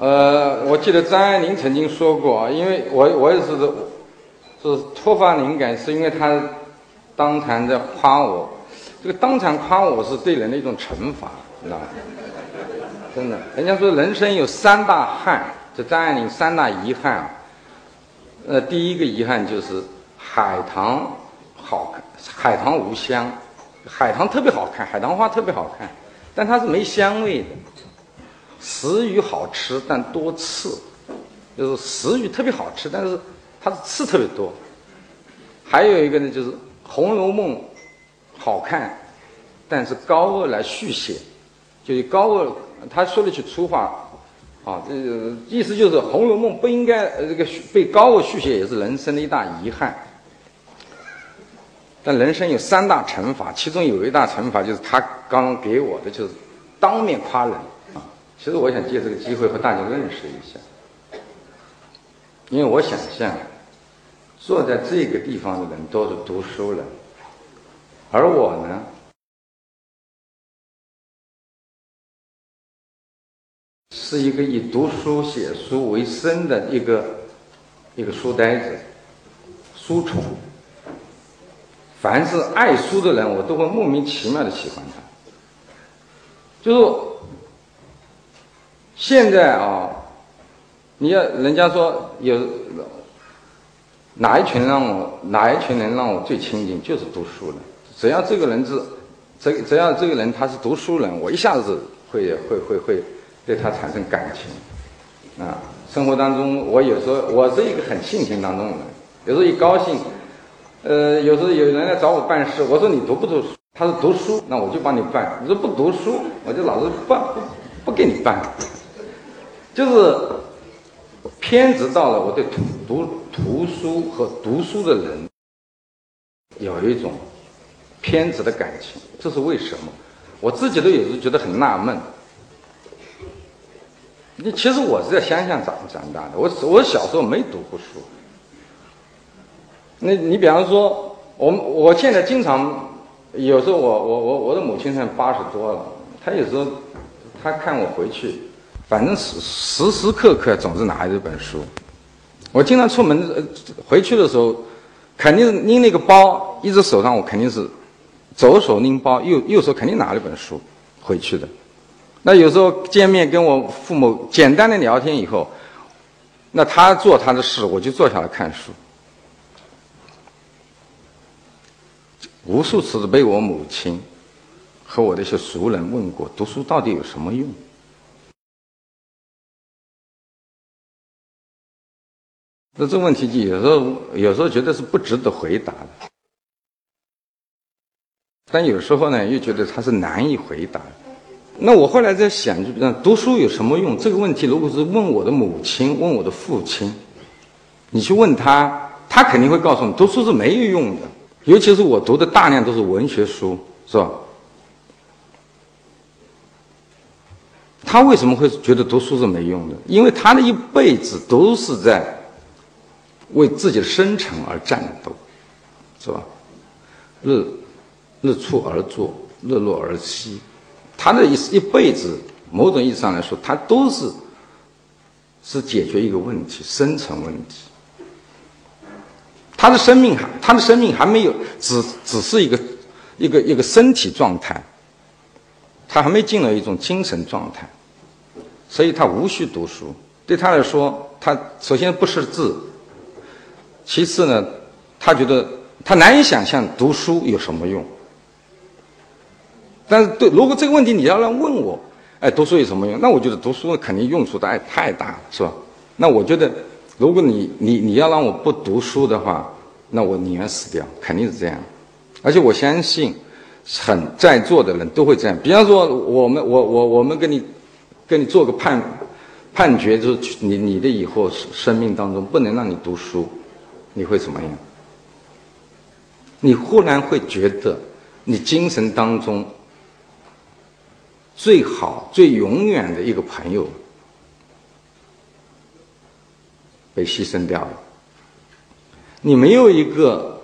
呃，我记得张爱玲曾经说过啊，因为我我也是是突发灵感，是因为她当场在夸我，这个当场夸我是对人的一种惩罚，知道吗？真的，人家说人生有三大憾，这张爱玲三大遗憾啊。呃，第一个遗憾就是海棠好看，海棠无香，海棠特别好看，海棠花特别好看，但它是没香味的。食鱼好吃，但多刺，就是食鱼特别好吃，但是它的刺特别多。还有一个呢，就是《红楼梦》好看，但是高鹗来续写，就是高鹗他说了句粗话。啊，这个意思就是《红楼梦》不应该呃这个被高鹗续写，也是人生的一大遗憾。但人生有三大惩罚，其中有一大惩罚就是他刚刚给我的，就是当面夸人。其实我想借这个机会和大家认识一下，因为我想象坐在这个地方的人都是读书人，而我呢。是一个以读书写书为生的一个一个书呆子、书虫。凡是爱书的人，我都会莫名其妙的喜欢他。就是现在啊，你要人家说有哪一群让我哪一群人让我最亲近，就是读书人。只要这个人是，只只要这个人他是读书人，我一下子会会会会。对他产生感情，啊，生活当中我有时候我是一个很性情当中的人，有时候一高兴，呃，有时候有人来找我办事，我说你读不读书？他说读书，那我就帮你办。你说不读书，我就老是不不不给你办。就是偏执到了我对读读图书和读书的人有一种偏执的感情，这是为什么？我自己都有时觉得很纳闷。你其实我是在乡下长长大的，我我小时候没读过书。那你比方说，我我现在经常有时候我我我我的母亲才八十多了，她有时候她看我回去，反正时时时刻刻总是拿着一本书。我经常出门呃回去的时候，肯定是拎那个包，一只手上我肯定是左手拎包，右右手肯定拿了一本书回去的。那有时候见面跟我父母简单的聊天以后，那他做他的事，我就坐下来看书。无数次的被我母亲和我的一些熟人问过：读书到底有什么用？那这个问题就有时候有时候觉得是不值得回答的，但有时候呢又觉得它是难以回答。那我后来在想，就比读书有什么用？这个问题，如果是问我的母亲，问我的父亲，你去问他，他肯定会告诉你，读书是没有用的。尤其是我读的大量都是文学书，是吧？他为什么会觉得读书是没用的？因为他的一辈子都是在为自己的生存而战斗，是吧？日日出而作，日落而息。他的一一辈子，某种意义上来说，他都是是解决一个问题，生存问题。他的生命还，他的生命还没有，只只是一个一个一个身体状态，他还没进入一种精神状态，所以他无需读书。对他来说，他首先不识字，其次呢，他觉得他难以想象读书有什么用。但是，对，如果这个问题你要来问我，哎，读书有什么用？那我觉得读书肯定用处太太大了，是吧？那我觉得，如果你你你要让我不读书的话，那我宁愿死掉，肯定是这样。而且我相信，很在座的人都会这样。比方说，我们我我我们跟你跟你做个判判决，就是你你的以后生命当中不能让你读书，你会怎么样？你忽然会觉得，你精神当中。最好、最永远的一个朋友被牺牲掉了。你没有一个，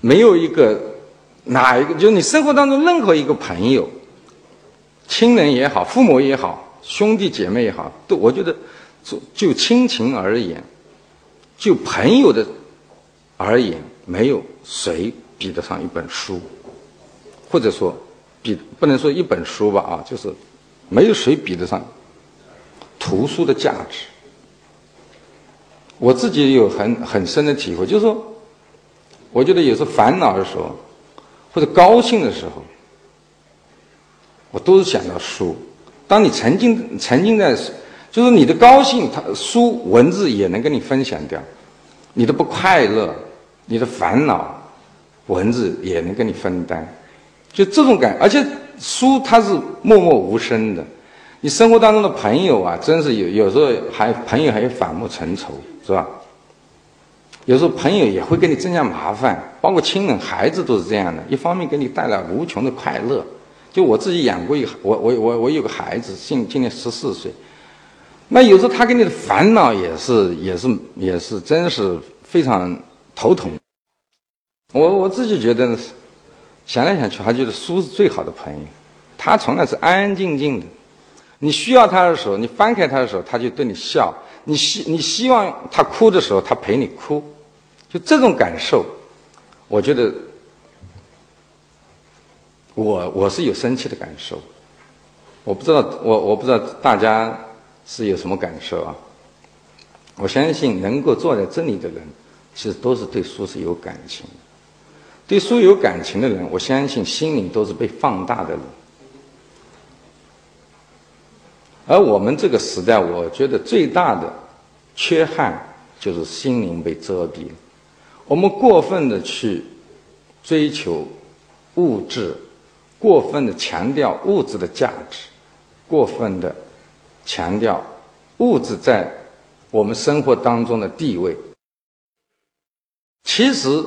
没有一个，哪一个？就是你生活当中任何一个朋友，亲人也好，父母也好，兄弟姐妹也好，都我觉得，就就亲情而言，就朋友的而言，没有谁比得上一本书，或者说，比不能说一本书吧啊，就是没有谁比得上图书的价值。我自己有很很深的体会，就是说，我觉得有时候烦恼的时候，或者高兴的时候，我都是想到书。当你沉浸沉浸在，就是你的高兴，它书文字也能跟你分享掉；你的不快乐、你的烦恼，文字也能跟你分担。就这种感，而且书它是默默无声的。你生活当中的朋友啊，真是有有时候还朋友还有反目成仇，是吧？有时候朋友也会给你增加麻烦，包括亲人、孩子都是这样的。一方面给你带来无穷的快乐。就我自己养过一，我我我我有个孩子，今今年十四岁。那有时候他给你的烦恼也是也是也是真是非常头疼。我我自己觉得，想来想去还觉得书是最好的朋友。他从来是安安静静的，你需要他的时候，你翻开他的时候，他就对你笑；你希你希望他哭的时候，他陪你哭。就这种感受，我觉得。我我是有生气的感受，我不知道我我不知道大家是有什么感受啊？我相信能够坐在这里的人，其实都是对书是有感情的。对书有感情的人，我相信心灵都是被放大的人。而我们这个时代，我觉得最大的缺憾就是心灵被遮蔽了。我们过分的去追求物质。过分的强调物质的价值，过分的强调物质在我们生活当中的地位。其实，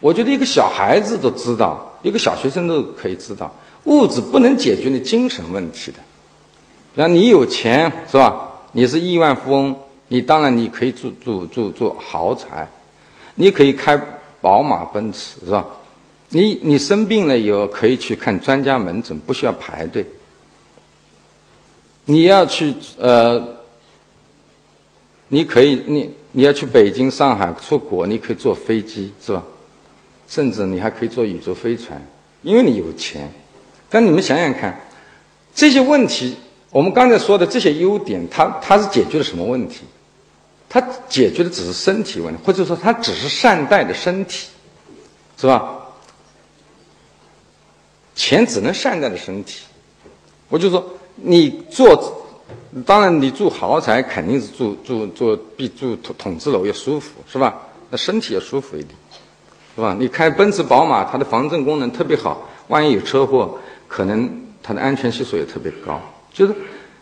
我觉得一个小孩子都知道，一个小学生都可以知道，物质不能解决你精神问题的。那你有钱是吧？你是亿万富翁，你当然你可以住住住住豪宅，你可以开宝马奔驰是吧？你你生病了以后可以去看专家门诊，不需要排队。你要去呃，你可以你你要去北京、上海出国，你可以坐飞机是吧？甚至你还可以坐宇宙飞船，因为你有钱。但你们想想看，这些问题，我们刚才说的这些优点，它它是解决了什么问题？它解决的只是身体问题，或者说它只是善待的身体，是吧？钱只能善待的身体，我就说你做，当然你住豪宅肯定是住住住比住筒筒子楼要舒服，是吧？那身体要舒服一点，是吧？你开奔驰宝马，它的防震功能特别好，万一有车祸，可能它的安全系数也特别高。就是，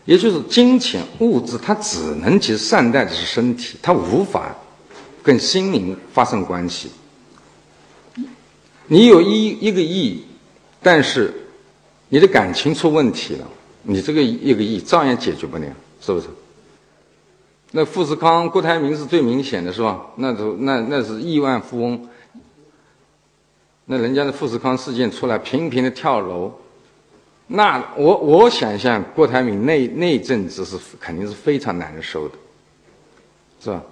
也就是金钱物质，它只能其实善待的是身体，它无法跟心灵发生关系。你有一一个亿。但是，你的感情出问题了，你这个一个亿照样解决不了，是不是？那富士康、郭台铭是最明显的，是吧？那都那那是亿万富翁，那人家的富士康事件出来，频频的跳楼，那我我想象郭台铭那那阵子是肯定是非常难受的，是吧？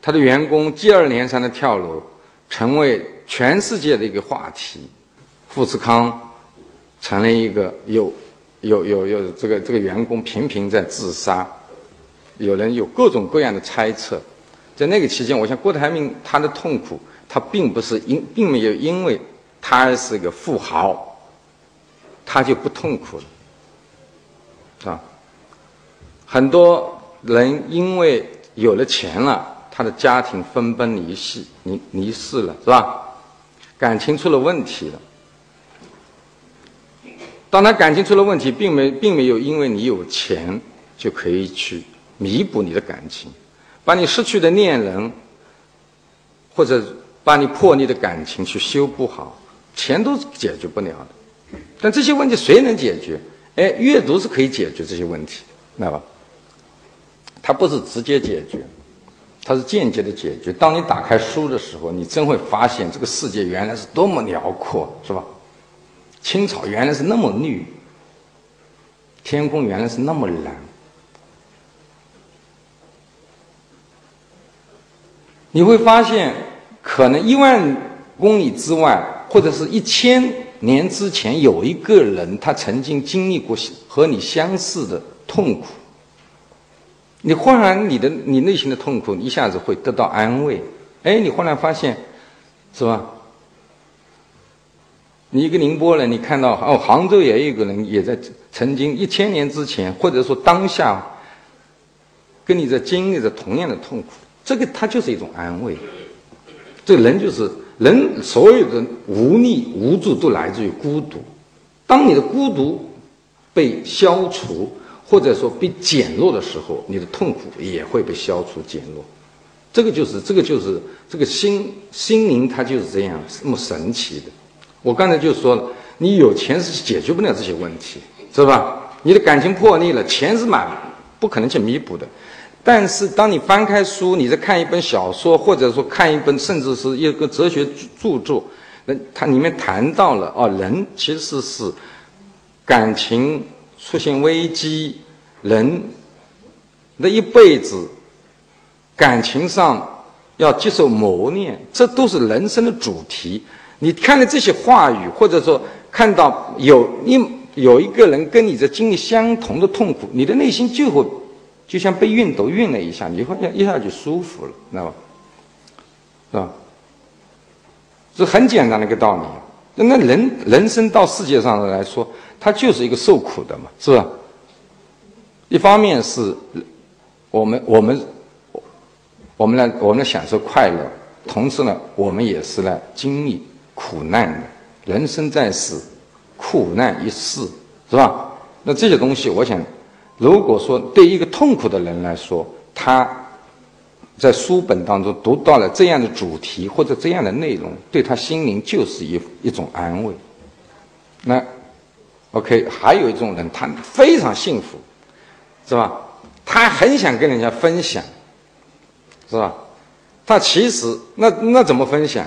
他的员工接二连三的跳楼，成为。全世界的一个话题，富士康成了一个有有有有这个这个员工频频在自杀，有人有各种各样的猜测。在那个期间，我想郭台铭他的痛苦，他并不是因并没有因为他是个富豪，他就不痛苦了，啊，很多人因为有了钱了，他的家庭分崩离析，离离世了，是吧？感情出了问题了。当他感情出了问题，并没并没有因为你有钱就可以去弥补你的感情，把你失去的恋人或者把你破裂的感情去修补好，钱都解决不了的。但这些问题谁能解决？哎，阅读是可以解决这些问题，知道吧？它不是直接解决。它是间接的解决。当你打开书的时候，你真会发现这个世界原来是多么辽阔，是吧？青草原来是那么绿，天空原来是那么蓝。你会发现，可能一万公里之外，或者是一千年之前，有一个人他曾经经历过和你相似的痛苦。你忽然你的你内心的痛苦一下子会得到安慰。哎，你忽然发现，是吧？你一个宁波人，你看到哦，杭州也有一个人也在曾经一千年之前，或者说当下，跟你在经历着同样的痛苦，这个它就是一种安慰。这人就是人，所有的无力无助都来自于孤独。当你的孤独被消除，或者说被减弱的时候，你的痛苦也会被消除减弱。这个就是这个就是这个心心灵，它就是这样这么神奇的。我刚才就说了，你有钱是解决不了这些问题，是吧？你的感情破裂了，钱是满不可能去弥补的。但是当你翻开书，你在看一本小说，或者说看一本甚至是一个哲学著作，那它里面谈到了哦，人其实是感情出现危机，人的一辈子感情上要接受磨练，这都是人生的主题。你看了这些话语，或者说看到有一有一个人跟你在经历相同的痛苦，你的内心就会就像被熨斗熨了一下，你会一下就舒服了，知道吧？是吧？这很简单的一个道理。那人人生到世界上来说，他就是一个受苦的嘛，是吧？一方面是我们我们我们来我们来享受快乐，同时呢，我们也是来经历。苦难的，人生在世，苦难一世，是吧？那这些东西，我想，如果说对一个痛苦的人来说，他在书本当中读到了这样的主题或者这样的内容，对他心灵就是一一种安慰。那，OK，还有一种人，他非常幸福，是吧？他很想跟人家分享，是吧？他其实那那怎么分享？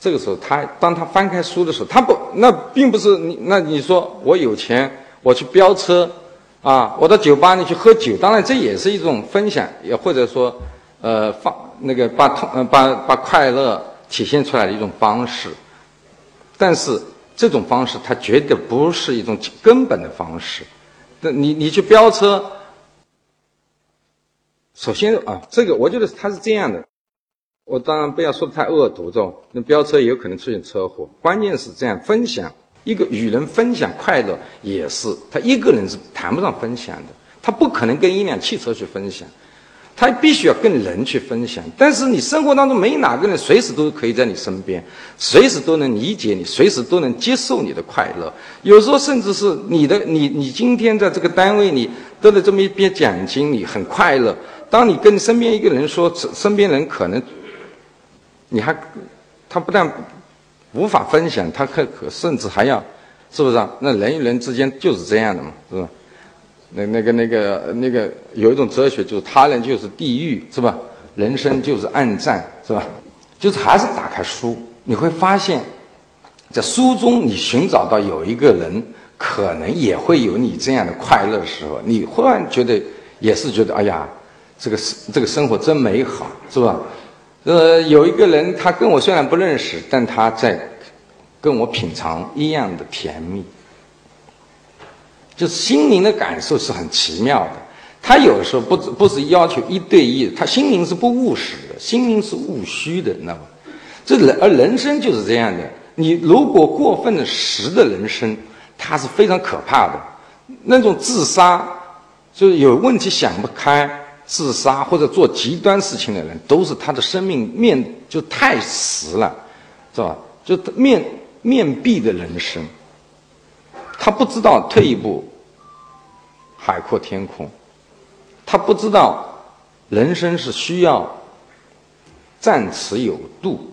这个时候，他当他翻开书的时候，他不，那并不是你，那你说我有钱，我去飙车，啊，我到酒吧里去喝酒，当然这也是一种分享，也或者说，呃，放那个把痛，呃，把把快乐体现出来的一种方式。但是这种方式，它绝对不是一种根本的方式。那你你去飙车，首先啊，这个我觉得它是这样的。我当然不要说的太恶毒，这种那飙车也有可能出现车祸。关键是这样分享一个与人分享快乐，也是他一个人是谈不上分享的，他不可能跟一辆汽车去分享，他必须要跟人去分享。但是你生活当中没哪个人随时都可以在你身边，随时都能理解你，随时都能接受你的快乐。有时候甚至是你的你你今天在这个单位里得了这么一笔奖金，你很快乐。当你跟身边一个人说，身边人可能。你还，他不但无法分享，他可可甚至还要，是不是啊？那人与人之间就是这样的嘛，是吧？那那个那个那个有一种哲学，就是他人就是地狱，是吧？人生就是暗战，是吧？就是还是打开书，你会发现，在书中你寻找到有一个人，可能也会有你这样的快乐的时候，你忽然觉得也是觉得，哎呀，这个生这个生活真美好，是吧？呃，有一个人，他跟我虽然不认识，但他在跟我品尝一样的甜蜜，就是心灵的感受是很奇妙的。他有时候不不是要求一对一，他心灵是不务实的，心灵是务虚的，那么这人而人生就是这样的。你如果过分的实的人生，它是非常可怕的。那种自杀，就是有问题想不开。自杀或者做极端事情的人，都是他的生命面就太实了，是吧？就面面壁的人生，他不知道退一步，海阔天空，他不知道人生是需要暂持有度，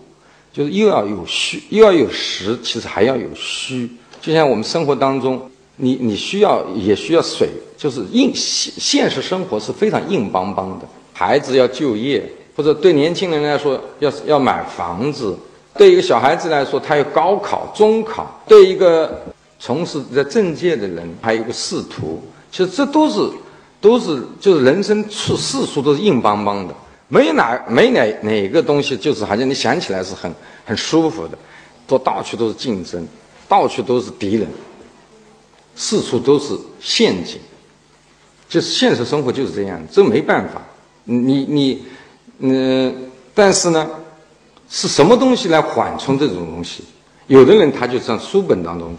就是又要有虚，又要有实，其实还要有虚。就像我们生活当中，你你需要也需要水。就是硬现现实生活是非常硬邦邦的，孩子要就业，或者对年轻人来说要是要买房子，对一个小孩子来说他要高考、中考，对一个从事在政界的人，还有个仕途，其实这都是都是就是人生处世俗都是硬邦邦的，没哪没哪哪个东西就是好像你想起来是很很舒服的，都到处都是竞争，到处都是敌人，四处都是陷阱，就是现实生活就是这样，这没办法，你你嗯，但是呢，是什么东西来缓冲这种东西？有的人他就像书本当中。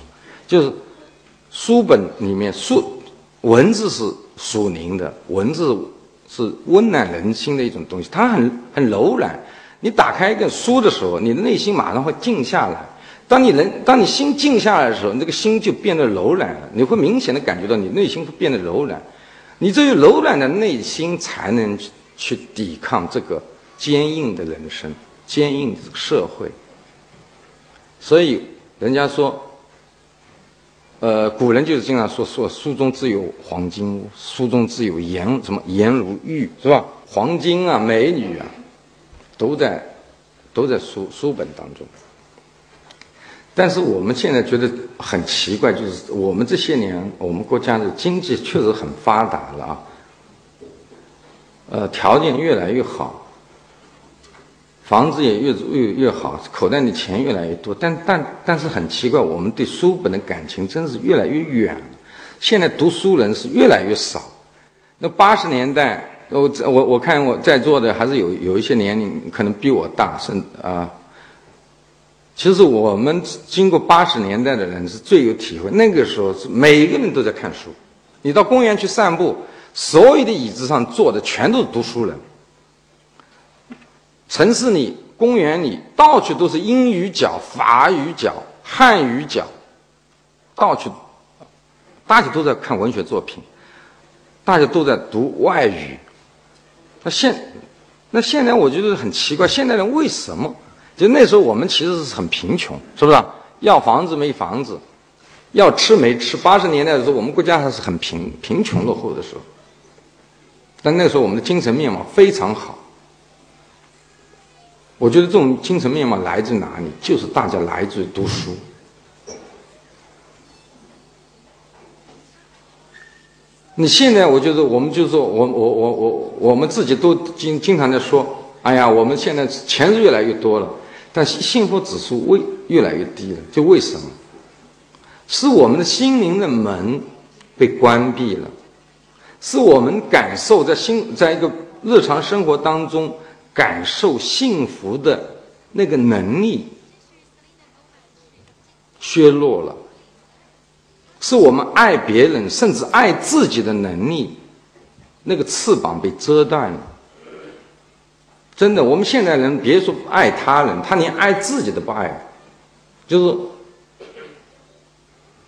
就是书本里面书文字是属灵的，文字是温暖人心的一种东西，它很很柔软。你打开一个书的时候，你的内心马上会静下来。当你人当你心静下来的时候，那个心就变得柔软了。你会明显的感觉到你内心会变得柔软。你只有柔软的内心，才能去抵抗这个坚硬的人生、坚硬的社会。所以人家说。呃，古人就是经常说说书中自有黄金屋，书中自有颜什么颜如玉，是吧？黄金啊，美女啊，都在都在书书本当中。但是我们现在觉得很奇怪，就是我们这些年，我们国家的经济确实很发达了啊，呃，条件越来越好。房子也越越越好，口袋里钱越来越多，但但但是很奇怪，我们对书本的感情真是越来越远了。现在读书人是越来越少。那八十年代，我我我看我在座的还是有有一些年龄可能比我大，甚啊。其实我们经过八十年代的人是最有体会，那个时候是每个人都在看书。你到公园去散步，所有的椅子上坐的全都是读书人。城市里、公园里，到处都是英语角、法语角、汉语角，到处，大家都在看文学作品，大家都在读外语。那现，那现在我觉得很奇怪，现代人为什么？就那时候我们其实是很贫穷，是不是？要房子没房子，要吃没吃。八十年代的时候，我们国家还是很贫贫穷落后的时候，但那时候我们的精神面貌非常好。我觉得这种精神面貌来自哪里？就是大家来自于读书。你现在，我觉得我们就是说，我我我我我们自己都经经常在说，哎呀，我们现在钱是越来越多了，但幸福指数为越来越低了。就为什么？是我们的心灵的门被关闭了，是我们感受在心在一个日常生活当中。感受幸福的那个能力削弱了，是我们爱别人甚至爱自己的能力，那个翅膀被遮断了。真的，我们现代人别说爱他人，他连爱自己都不爱，就是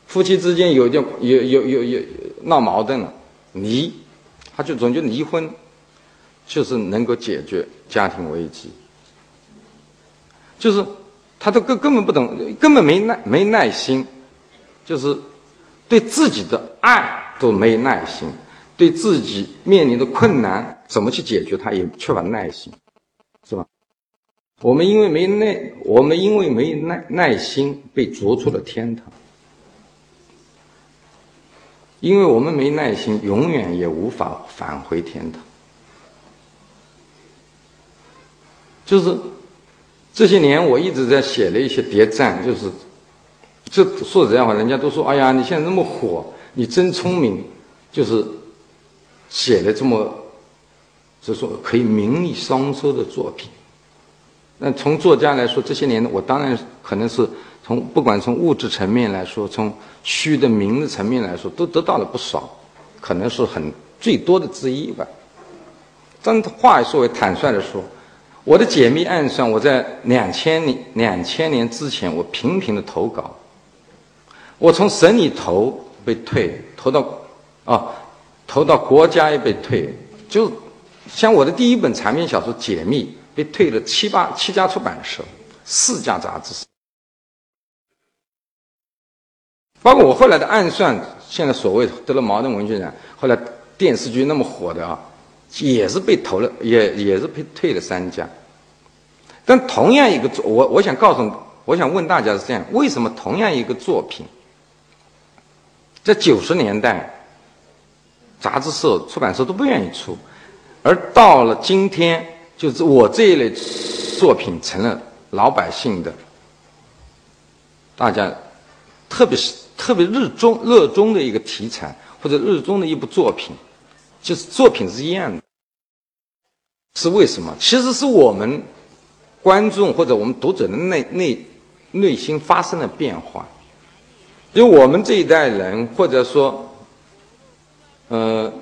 夫妻之间有点有有有有闹矛盾了，离，他就总觉得离婚。就是能够解决家庭危机，就是他都根根本不懂，根本没耐没耐心，就是对自己的爱都没耐心，对自己面临的困难怎么去解决，他也缺乏耐心，我们因为没耐，我们因为没耐耐心，被逐出了天堂，因为我们没耐心，永远也无法返回天堂。就是这些年，我一直在写了一些谍战。就是这说实在话，人家都说：“哎呀，你现在那么火，你真聪明。”就是写了这么，就说可以名利双收的作品。那从作家来说，这些年我当然可能是从不管从物质层面来说，从虚的名的层面来说，都得到了不少，可能是很最多的之一吧。但话说为坦率的说。我的解密暗算，我在两千年两千年之前，我频频的投稿。我从省里投被退，投到啊，投到国家也被退。就像我的第一本长篇小说《解密》被退了七八七家出版社，四家杂志社，包括我后来的暗算，现在所谓得了茅盾文学奖，后来电视剧那么火的啊。也是被投了，也也是被退了三家。但同样一个作，我我想告诉，我想问大家是这样：为什么同样一个作品，在九十年代，杂志社、出版社都不愿意出，而到了今天，就是我这一类作品成了老百姓的，大家特别是特别热衷热衷的一个题材，或者热衷的一部作品，就是作品是一样的，是为什么？其实是我们观众或者我们读者的内内内心发生了变化。因为我们这一代人，或者说，呃，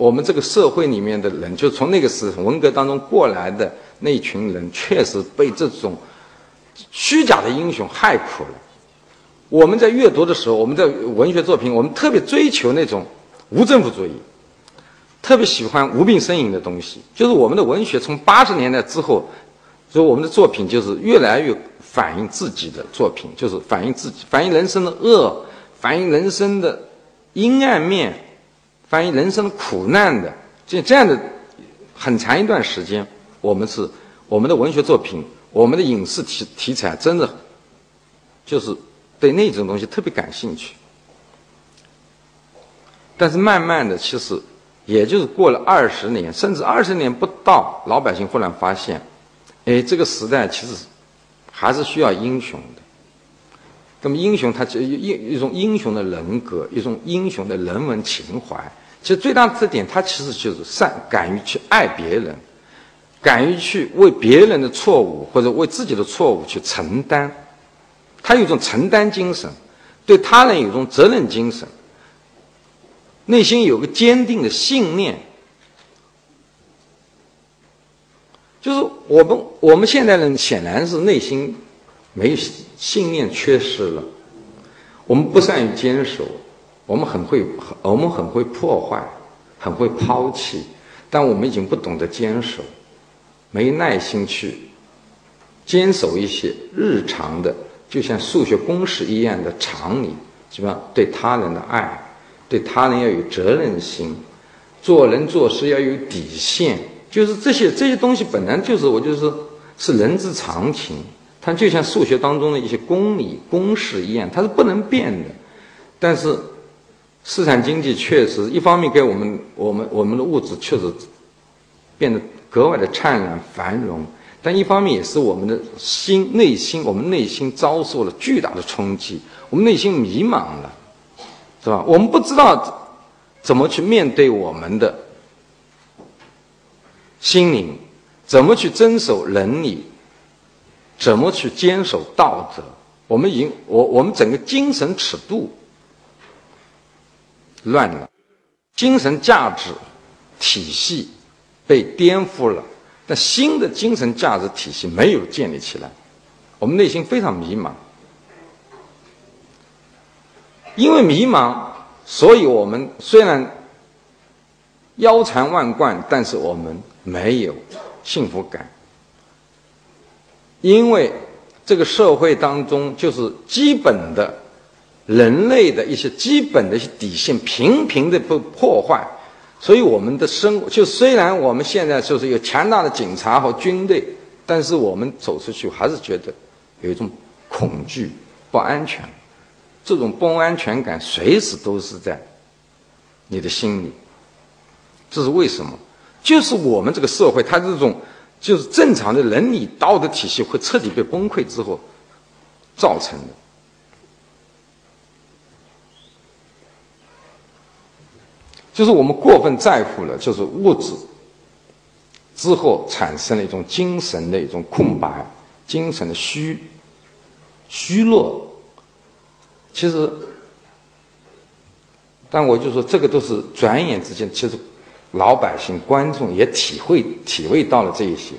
我们这个社会里面的人，就从那个时文革当中过来的那群人，确实被这种虚假的英雄害苦了。我们在阅读的时候，我们在文学作品，我们特别追求那种无政府主义，特别喜欢无病呻吟的东西。就是我们的文学从八十年代之后，所以我们的作品就是越来越。反映自己的作品，就是反映自己，反映人生的恶，反映人生的阴暗面，反映人生苦难的。这这样的很长一段时间，我们是我们的文学作品，我们的影视题题材，真的就是对那种东西特别感兴趣。但是慢慢的，其实也就是过了二十年，甚至二十年不到，老百姓忽然发现，哎，这个时代其实。还是需要英雄的。那么，英雄他就一一种英雄的人格，一种英雄的人文情怀。其实最大的特点，他其实就是善，敢于去爱别人，敢于去为别人的错误或者为自己的错误去承担。他有一种承担精神，对他人有一种责任精神，内心有个坚定的信念。就是我们我们现代人显然是内心没有信念缺失了，我们不善于坚守，我们很会我们很会破坏，很会抛弃，但我们已经不懂得坚守，没耐心去坚守一些日常的，就像数学公式一样的常理，什么对他人的爱，对他人要有责任心，做人做事要有底线。就是这些这些东西本来就是我就是是人之常情，它就像数学当中的一些公理公式一样，它是不能变的。但是市场经济确实一方面给我们我们我们的物质确实变得格外的灿烂繁荣，但一方面也是我们的心内心我们内心遭受了巨大的冲击，我们内心迷茫了，是吧？我们不知道怎么去面对我们的。心灵怎么去遵守伦理？怎么去坚守道德？我们已经，我我们整个精神尺度乱了，精神价值体系被颠覆了，但新的精神价值体系没有建立起来，我们内心非常迷茫。因为迷茫，所以我们虽然腰缠万贯，但是我们。没有幸福感，因为这个社会当中就是基本的人类的一些基本的一些底线频频的被破坏，所以我们的生活就虽然我们现在就是有强大的警察和军队，但是我们走出去还是觉得有一种恐惧、不安全，这种不安全感随时都是在你的心里，这是为什么？就是我们这个社会，它这种就是正常的伦理道德体系会彻底被崩溃之后造成的。就是我们过分在乎了，就是物质之后产生了一种精神的一种空白，精神的虚虚弱。其实，但我就说，这个都是转眼之间，其实。老百姓、观众也体会、体会到了这一些，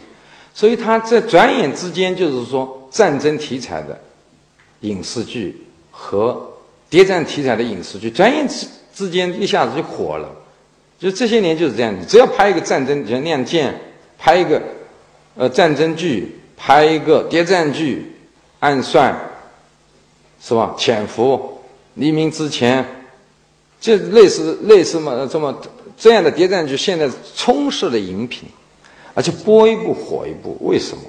所以他在转眼之间，就是说战争题材的影视剧和谍战题材的影视剧，转眼之之间一下子就火了。就这些年就是这样，你只要拍一个战争，像《亮剑》，拍一个呃战争剧，拍一个谍战剧，《暗算》，是吧？《潜伏》，《黎明之前》，就类似类似嘛，这么。这样的谍战剧现在充斥了荧屏，而且播一部火一部。为什么？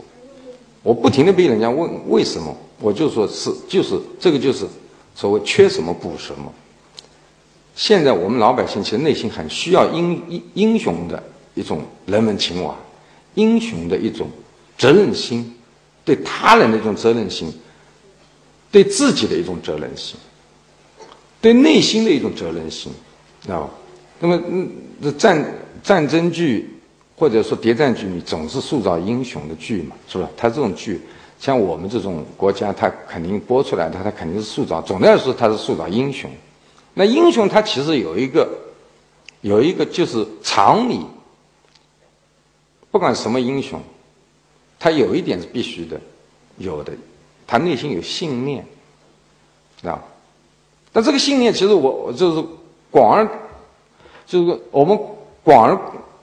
我不停的被人家问为什么，我就说是就是这个就是所谓缺什么补什么。现在我们老百姓其实内心很需要英英英雄的一种人文情怀，英雄的一种责任心，对他人的一种责任心，对自己的一种责任心，对内心的一种责任心，知道吧？那么，嗯，战战争剧或者说谍战剧，你总是塑造英雄的剧嘛，是吧？他这种剧，像我们这种国家，他肯定播出来的，他肯定是塑造。总的来说，他是塑造英雄。那英雄他其实有一个，有一个就是常理。不管什么英雄，他有一点是必须的，有的，他内心有信念，啊。那这个信念其实我就是广而，就是我们广而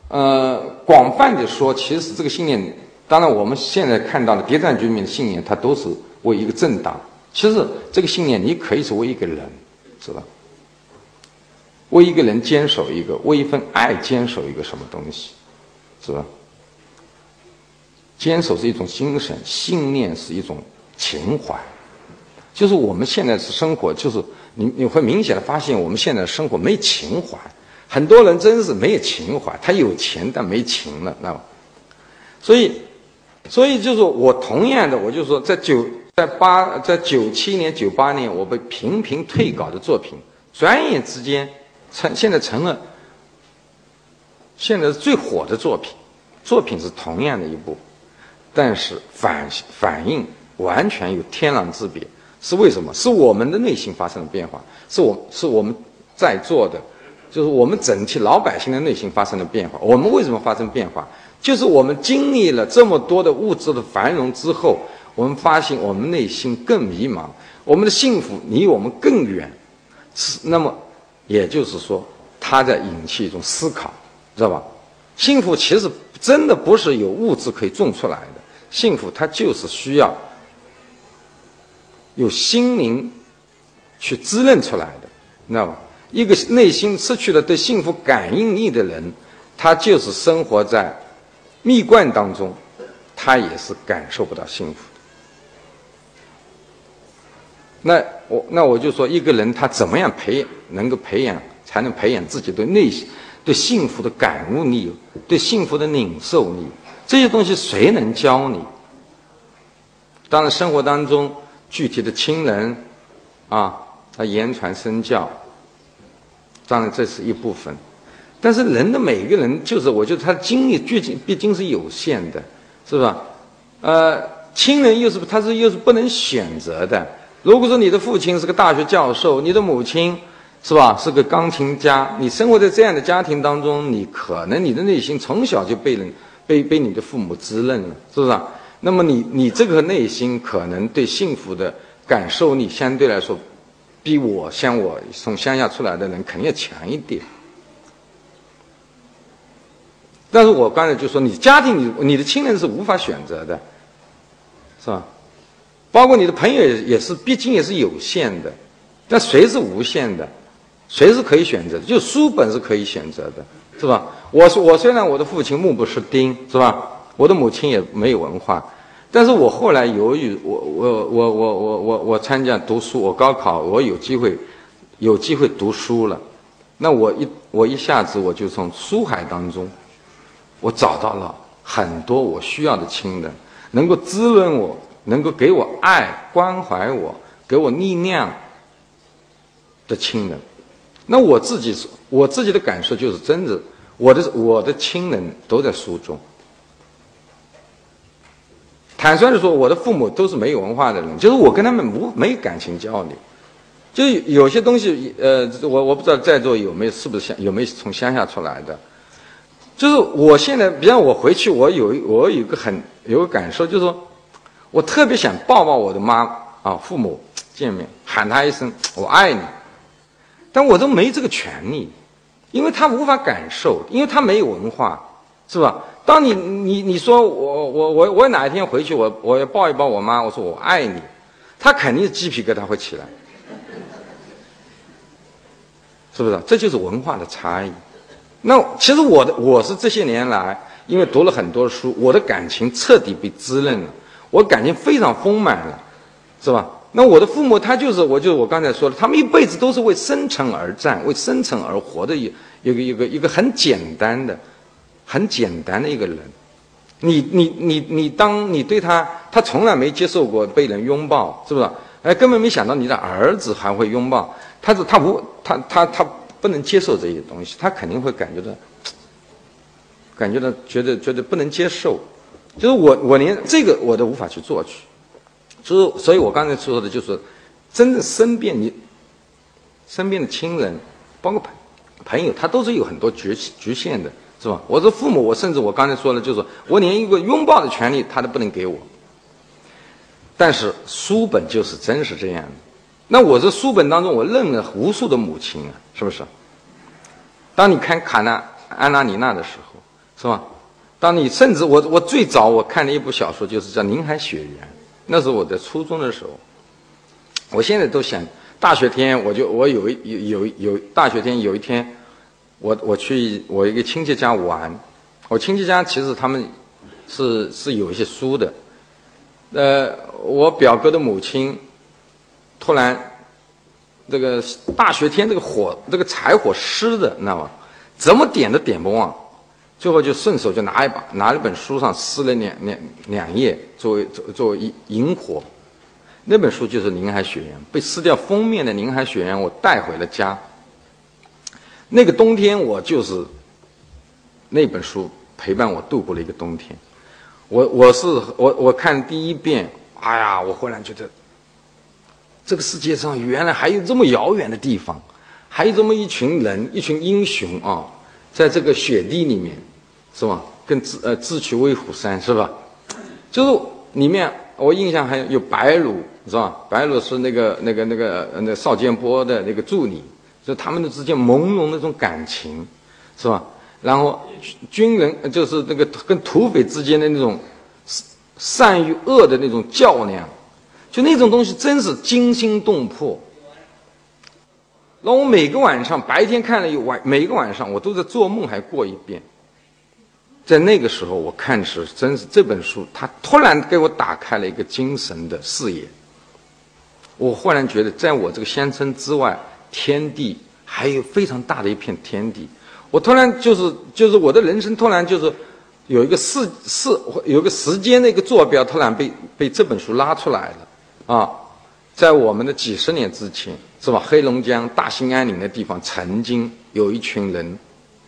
呃广泛的说，其实这个信念，当然我们现在看到的谍战局里面的信念，它都是为一个政党。其实这个信念你可以是为一个人，是吧？为一个人坚守一个，为一份爱坚守一个什么东西，是吧？坚守是一种精神，信念是一种情怀，就是我们现在是生活，就是你你会明显的发现，我们现在生活没情怀，很多人真是没有情怀，他有钱但没情了，那，所以，所以就是我同样的，我就说，在九在八在九七年九八年，我被频频退稿的作品，转眼之间。成现在成了，现在最火的作品，作品是同样的一部，但是反反应完全有天壤之别。是为什么？是我们的内心发生了变化，是我是我们在座的，就是我们整体老百姓的内心发生了变化。我们为什么发生变化？就是我们经历了这么多的物质的繁荣之后，我们发现我们内心更迷茫，我们的幸福离我们更远。是那么。也就是说，他在引起一种思考，知道吧？幸福其实真的不是有物质可以种出来的，幸福它就是需要有心灵去滋润出来的，你知道吧？一个内心失去了对幸福感应力的人，他就是生活在蜜罐当中，他也是感受不到幸福。那我那我就说，一个人他怎么样培养能够培养，才能培养自己对内心、对幸福的感悟力、对幸福的领受力？这些东西谁能教你？当然，生活当中具体的亲人啊，他言传身教，当然这是一部分。但是人的每个人，就是我觉得他的精力毕竟毕竟是有限的，是吧？呃，亲人又是他是又是不能选择的。如果说你的父亲是个大学教授，你的母亲是吧是个钢琴家，你生活在这样的家庭当中，你可能你的内心从小就被人被被你的父母滋润了，是不是？那么你你这个内心可能对幸福的感受力相对来说，比我像我从乡下出来的人肯定要强一点。但是我刚才就说，你家庭你你的亲人是无法选择的，是吧？包括你的朋友也也是，毕竟也是有限的，但谁是无限的？谁是可以选择？就书本是可以选择的，是吧？我我虽然我的父亲目不识丁，是吧？我的母亲也没有文化，但是我后来由于我我我我我我我参加读书，我高考我有机会有机会读书了，那我一我一下子我就从书海当中，我找到了很多我需要的亲人，能够滋润我。能够给我爱、关怀我、给我力量的亲人，那我自己我自己的感受就是真的，我的我的亲人都在书中。坦率的说，我的父母都是没有文化的人，就是我跟他们无没感情交流，就有些东西，呃，我我不知道在座有没有是不是乡有没有从乡下出来的，就是我现在，比方我回去，我有我有个很有个感受，就是说。我特别想抱抱我的妈啊，父母见面喊他一声“我爱你”，但我都没这个权利，因为他无法感受，因为他没有文化，是吧？当你你你说我我我我哪一天回去我我要抱一抱我妈，我说我爱你，他肯定是鸡皮疙瘩会起来，是不是？这就是文化的差异。那其实我的我是这些年来，因为读了很多书，我的感情彻底被滋润了。我感情非常丰满了，是吧？那我的父母，他就是，我就我刚才说的，他们一辈子都是为生存而战，为生存而活的一一个一个一个很简单的、很简单的一个人。你你你你，当你对他，他从来没接受过被人拥抱，是不是？哎，根本没想到你的儿子还会拥抱，他是他不他他他不能接受这些东西，他肯定会感觉到，感觉到觉得觉得不能接受，就是我我连这个我都无法去做去。所以，所以我刚才说的就是，真正身边你身边的亲人，包括朋朋友，他都是有很多局局限的，是吧？我的父母，我甚至我刚才说了，就是我连一个拥抱的权利，他都不能给我。但是书本就是真是这样的。那我这书本当中，我认了无数的母亲啊，是不是？当你看卡纳安娜尼娜的时候，是吧？当你甚至我我最早我看的一部小说就是叫《宁海雪原》。那是我在初中的时候，我现在都想，大学天我就我有一有有有大学天有一天，我我去我一个亲戚家玩，我亲戚家其实他们是是有一些书的，呃，我表哥的母亲突然这个大学天这个火这个柴火湿的，你知道吗？怎么点都点不旺。最后就顺手就拿一把拿了本书上撕了两两两页作为作作为引引火，那本书就是《林海雪原》，被撕掉封面的《林海雪原》，我带回了家。那个冬天我就是那本书陪伴我度过了一个冬天。我我是我我看第一遍，哎呀，我忽然觉得这个世界上原来还有这么遥远的地方，还有这么一群人，一群英雄啊，在这个雪地里面。是吧？跟自呃自取威虎山是吧？就是里面我印象还有白鲁是吧？白鲁是那个那个那个那邵建波的那个助理，就他们的之间朦胧那种感情，是吧？然后军人就是那个跟土匪之间的那种善与恶的那种较量，就那种东西真是惊心动魄。那我每个晚上白天看了一晚，每个晚上我都在做梦，还过一遍。在那个时候，我看是真是这本书，它突然给我打开了一个精神的视野。我忽然觉得，在我这个乡村之外，天地还有非常大的一片天地。我突然就是就是我的人生突然就是有一个世世有个时间的一个坐标，突然被被这本书拉出来了啊！在我们的几十年之前，是吧？黑龙江大兴安岭的地方，曾经有一群人，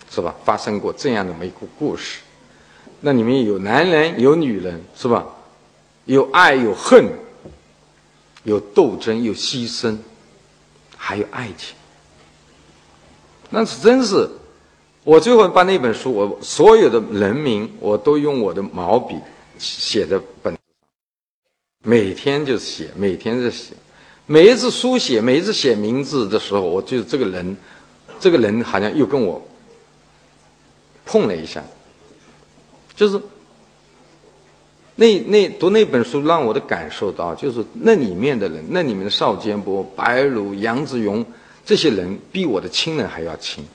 是吧？发生过这样的一个故事。那里面有男人，有女人，是吧？有爱，有恨，有斗争，有牺牲，还有爱情。那是真是，我最后把那本书，我所有的人名，我都用我的毛笔写在本，每天就写，每天在写，每一次书写，每一次写名字的时候，我就这个人，这个人好像又跟我碰了一下。就是那那读那本书，让我的感受到，就是那里面的人，那里面的邵建波、白茹、杨子荣这些人，比我的亲人还要亲，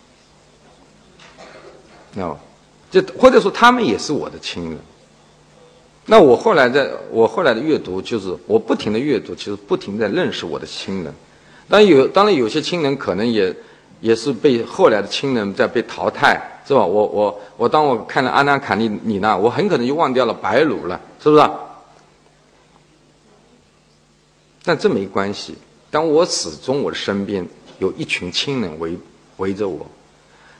知道吗？就或者说他们也是我的亲人。那我后来在我后来的阅读，就是我不停的阅读，其实不停在认识我的亲人。当然有，当然有些亲人可能也也是被后来的亲人在被淘汰。是吧？我我我，当我看了安娜卡尼尼娜，我很可能就忘掉了白鲁了，是不是？但这没关系。当我始终我的身边有一群亲人围围着我，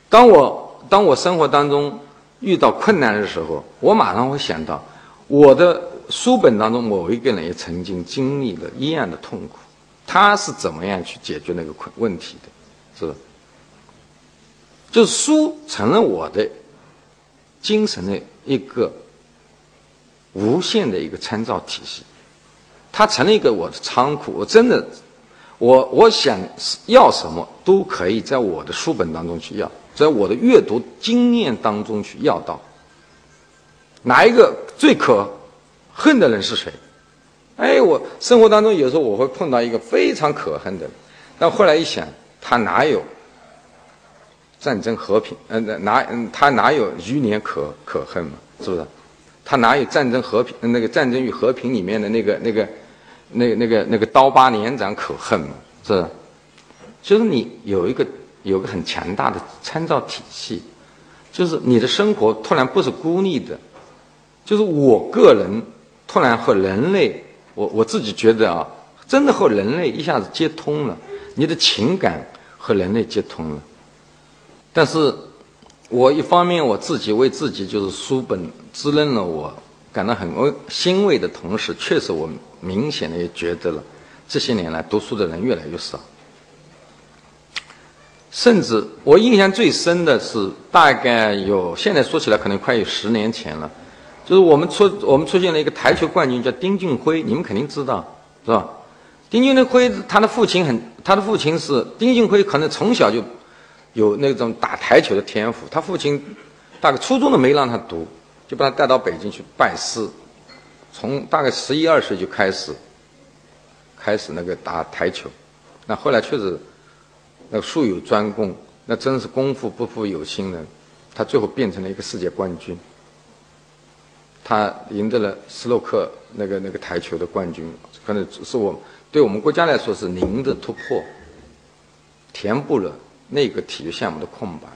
当我当我生活当中遇到困难的时候，我马上会想到我的书本当中某一个人也曾经经历了一样的痛苦，他是怎么样去解决那个困问题的，是吧？就是书成了我的精神的一个无限的一个参照体系，它成了一个我的仓库。我真的，我我想要什么都可以在我的书本当中去要，在我的阅读经验当中去要到。哪一个最可恨的人是谁？哎，我生活当中有时候我会碰到一个非常可恨的人，但后来一想，他哪有？战争和平，嗯，哪嗯，他哪有余年可可恨嘛？是不是？他哪有战争和平？那个战争与和平里面的那个那个那那个那个刀疤连长可恨嘛，是。就是你有一个有个很强大的参照体系，就是你的生活突然不是孤立的，就是我个人突然和人类，我我自己觉得啊，真的和人类一下子接通了，你的情感和人类接通了。但是，我一方面我自己为自己就是书本滋润了我，感到很欣慰的同时，确实我明显的也觉得了，这些年来读书的人越来越少。甚至我印象最深的是，大概有现在说起来可能快有十年前了，就是我们出我们出现了一个台球冠军叫丁俊晖，你们肯定知道是吧？丁俊晖他的父亲很，他的父亲是丁俊晖，可能从小就有那种打台球的天赋。他父亲大概初中都没让他读，就把他带到北京去拜师，从大概十一二岁就开始开始那个打台球，那后来确实。那术有专攻，那真是功夫不负有心人，他最后变成了一个世界冠军。他赢得了斯洛克那个那个台球的冠军，可能是我对我们国家来说是零的突破，填补了那个体育项目的空白。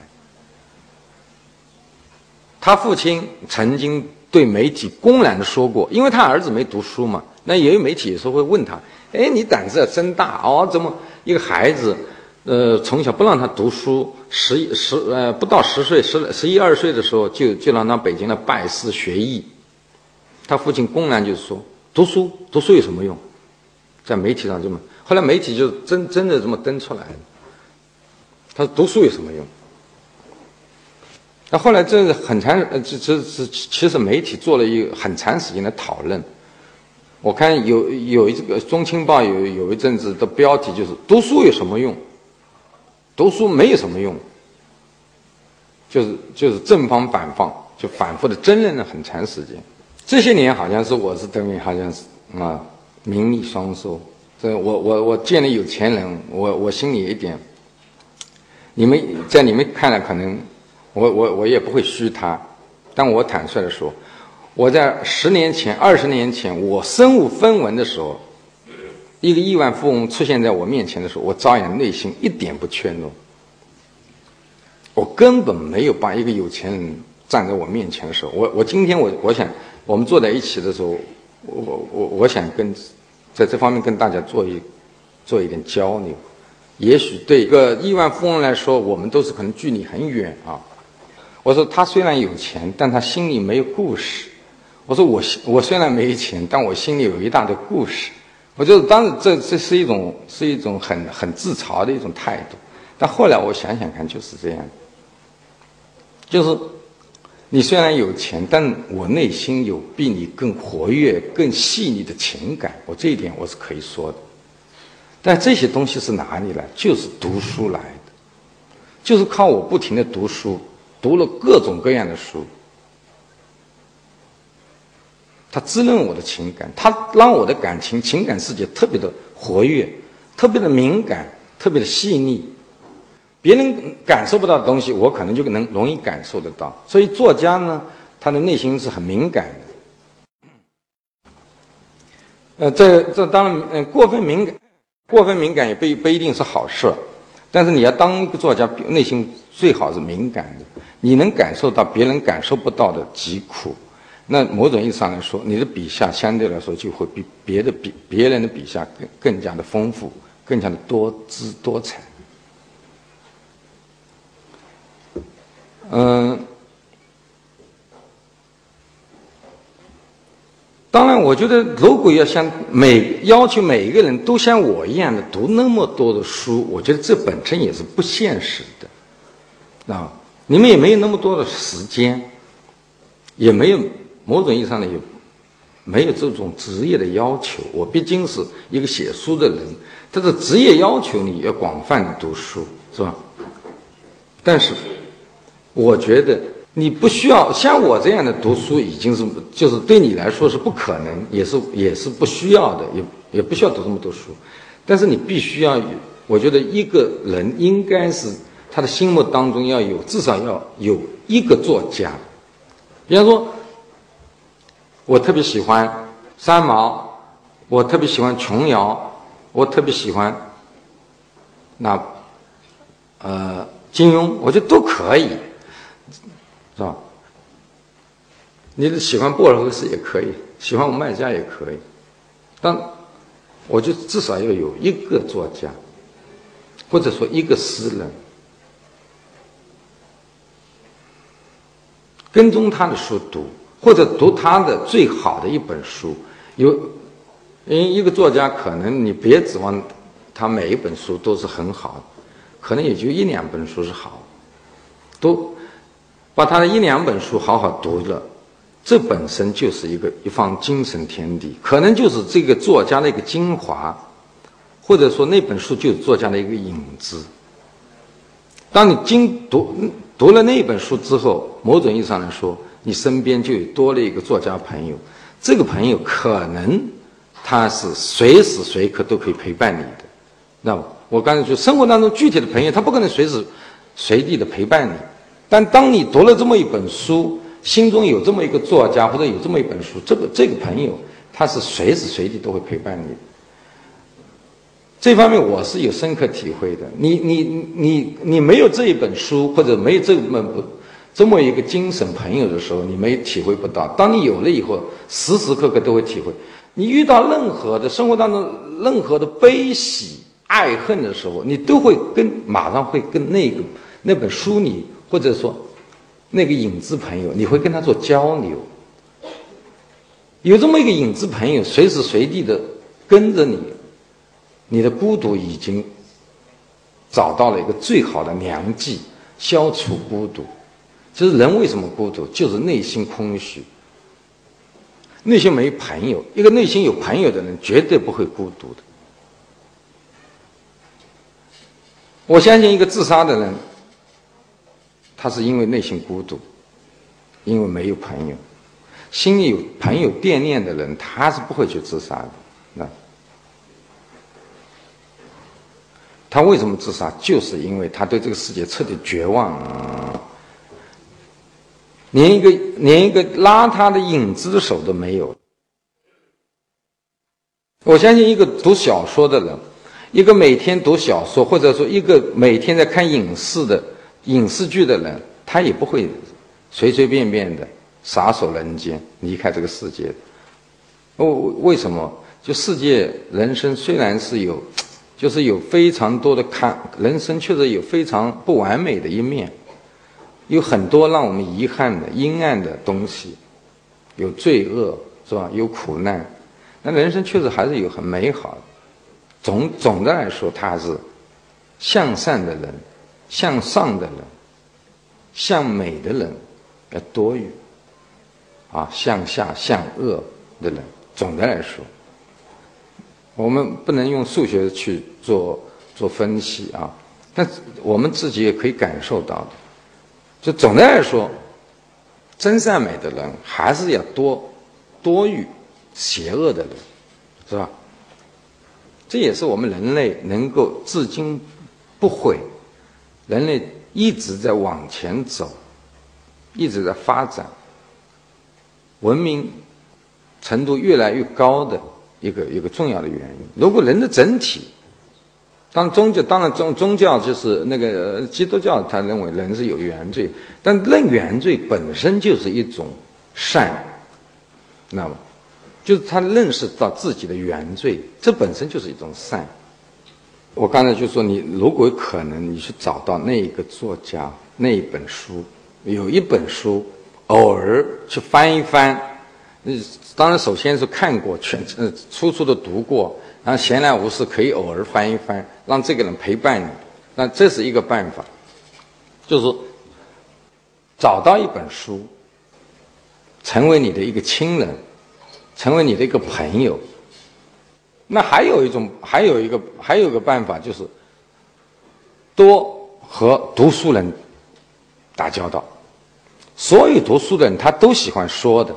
他父亲曾经对媒体公然的说过，因为他儿子没读书嘛，那也有媒体有时候会问他：“哎，你胆子真大哦，怎么一个孩子？”呃，从小不让他读书，十十呃不到十岁，十十一二岁的时候就就让他北京来拜师学艺。他父亲公然就说：“读书，读书有什么用？”在媒体上这么，后来媒体就真真的这么登出来他：“读书有什么用？”那后来这是很长，呃，这这这其实媒体做了一个很长时间的讨论。我看有有一个《中青报》有有一阵子的标题就是“读书有什么用”。读书没有什么用，就是就是正方反方，就反复的争论了很长时间。这些年好像是我是等于好像是啊名利双收。这我我我见了有钱人，我我心里一点，你们在你们看来可能我我我也不会虚他，但我坦率的说，我在十年前、二十年前我身无分文的时候。一个亿万富翁出现在我面前的时候，我照样内心一点不怯懦。我根本没有把一个有钱人站在我面前的时候，我我今天我我想我们坐在一起的时候，我我我想跟在这方面跟大家做一做一点交流。也许对一个亿万富翁来说，我们都是可能距离很远啊。我说他虽然有钱，但他心里没有故事。我说我我虽然没钱，但我心里有一大堆故事。我觉得当时这这是一种是一种很很自嘲的一种态度，但后来我想想看，就是这样，就是你虽然有钱，但我内心有比你更活跃、更细腻的情感，我这一点我是可以说的。但这些东西是哪里来？就是读书来的，就是靠我不停的读书，读了各种各样的书。它滋润我的情感，它让我的感情、情感世界特别的活跃，特别的敏感，特别的细腻。别人感受不到的东西，我可能就能容易感受得到。所以，作家呢，他的内心是很敏感的。呃，这这当然，嗯，过分敏感，过分敏感也不不一定是好事。但是，你要当一个作家，内心最好是敏感的，你能感受到别人感受不到的疾苦。那某种意义上来说，你的笔下相对来说就会比别的比别人的笔下更更加的丰富，更加的多姿多彩。嗯，当然，我觉得如果要像每要求每一个人都像我一样的读那么多的书，我觉得这本身也是不现实的。啊，你们也没有那么多的时间，也没有。某种意义上的有没有这种职业的要求。我毕竟是一个写书的人，但是职业要求你要广泛的读书，是吧？但是，我觉得你不需要像我这样的读书，已经是就是对你来说是不可能，也是也是不需要的，也也不需要读这么多书。但是你必须要，我觉得一个人应该是他的心目当中要有至少要有一个作家，比方说。我特别喜欢三毛，我特别喜欢琼瑶，我特别喜欢那呃金庸，我觉得都可以，是吧？你喜欢布尔赫斯也可以，喜欢麦家也可以，但我就至少要有一个作家，或者说一个诗人，跟踪他的书读，或者读他的最好的一本书。有，因为一个作家可能你别指望他每一本书都是很好，可能也就一两本书是好，都把他的一两本书好好读了。这本身就是一个一方精神天地，可能就是这个作家的一个精华，或者说那本书就是作家的一个影子。当你经读读了那本书之后，某种意义上来说，你身边就有多了一个作家朋友。这个朋友可能他是随时随刻都可以陪伴你的。那我刚才说，生活当中具体的朋友，他不可能随时随地的陪伴你。但当你读了这么一本书，心中有这么一个作家，或者有这么一本书，这个这个朋友他是随时随地都会陪伴你。这方面我是有深刻体会的。你你你你没有这一本书，或者没有这么不这么一个精神朋友的时候，你没体会不到。当你有了以后，时时刻刻都会体会。你遇到任何的生活当中任何的悲喜爱恨的时候，你都会跟马上会跟那个那本书里，或者说。那个影子朋友，你会跟他做交流。有这么一个影子朋友，随时随地的跟着你，你的孤独已经找到了一个最好的良剂，消除孤独。其实人为什么孤独，就是内心空虚，内心没朋友。一个内心有朋友的人，绝对不会孤独的。我相信一个自杀的人。他是因为内心孤独，因为没有朋友，心里有朋友惦念的人，他是不会去自杀的。那他为什么自杀？就是因为他对这个世界彻底绝望了，连一个连一个拉他的影子的手都没有。我相信一个读小说的人，一个每天读小说，或者说一个每天在看影视的。影视剧的人，他也不会随随便便的撒手人间，离开这个世界。哦，为什么？就世界人生虽然是有，就是有非常多的看，人生确实有非常不完美的一面，有很多让我们遗憾的阴暗的东西，有罪恶是吧？有苦难，那人生确实还是有很美好的。总总的来说，他是向善的人。向上的人，向美的人要多于啊向下向恶的人。总的来说，我们不能用数学去做做分析啊，但我们自己也可以感受到的。就总的来说，真善美的人还是要多多于邪恶的人，是吧？这也是我们人类能够至今不悔。人类一直在往前走，一直在发展，文明程度越来越高的一个一个重要的原因。如果人的整体，当宗教当然宗宗教就是那个基督教，他认为人是有原罪，但认原罪本身就是一种善，那么就是他认识到自己的原罪，这本身就是一种善。我刚才就说，你如果可能，你去找到那一个作家那一本书，有一本书，偶尔去翻一翻，嗯，当然首先是看过全，呃，粗粗的读过，然后闲来无事可以偶尔翻一翻，让这个人陪伴你，那这是一个办法，就是找到一本书，成为你的一个亲人，成为你的一个朋友。那还有一种，还有一个，还有一个办法，就是多和读书人打交道。所有读书的人，他都喜欢说的，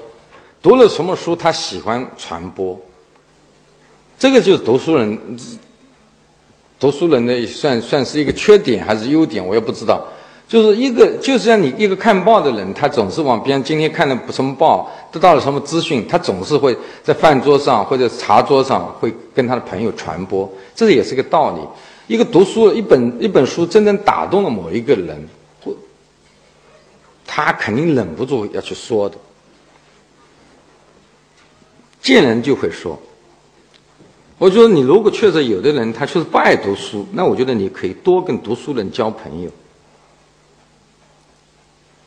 读了什么书，他喜欢传播。这个就是读书人，读书人的算算是一个缺点还是优点，我也不知道。就是一个，就是像你一个看报的人，他总是往边今天看的什么报，得到了什么资讯，他总是会在饭桌上或者茶桌上会跟他的朋友传播，这也是个道理。一个读书一本一本书真正打动了某一个人，或他肯定忍不住要去说的，见人就会说。我觉得你如果确实有的人他确实不爱读书，那我觉得你可以多跟读书人交朋友。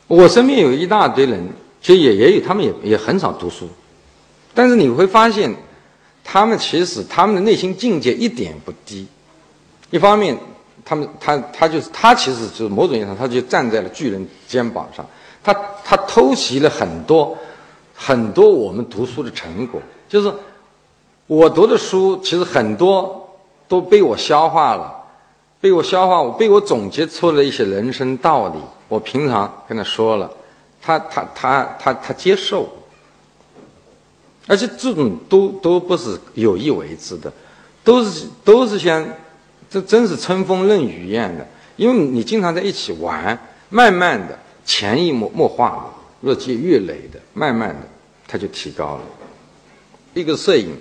我身边有一大堆人，其实也也有，他们也也很少读书，但是你会发现，他们其实他们的内心境界一点不低。一方面，他们他他就是他其实就是某种意义上，他就站在了巨人肩膀上，他他偷袭了很多很多我们读书的成果。就是我读的书，其实很多都被我消化了，被我消化，我被我总结出了一些人生道理。我平常跟他说了，他他他他他接受，而且这种都都不是有意为之的，都是都是像，这真是春风润雨一样的，因为你经常在一起玩，慢慢的潜移默默化的，日积月累的，慢慢的他就提高了。一个摄影，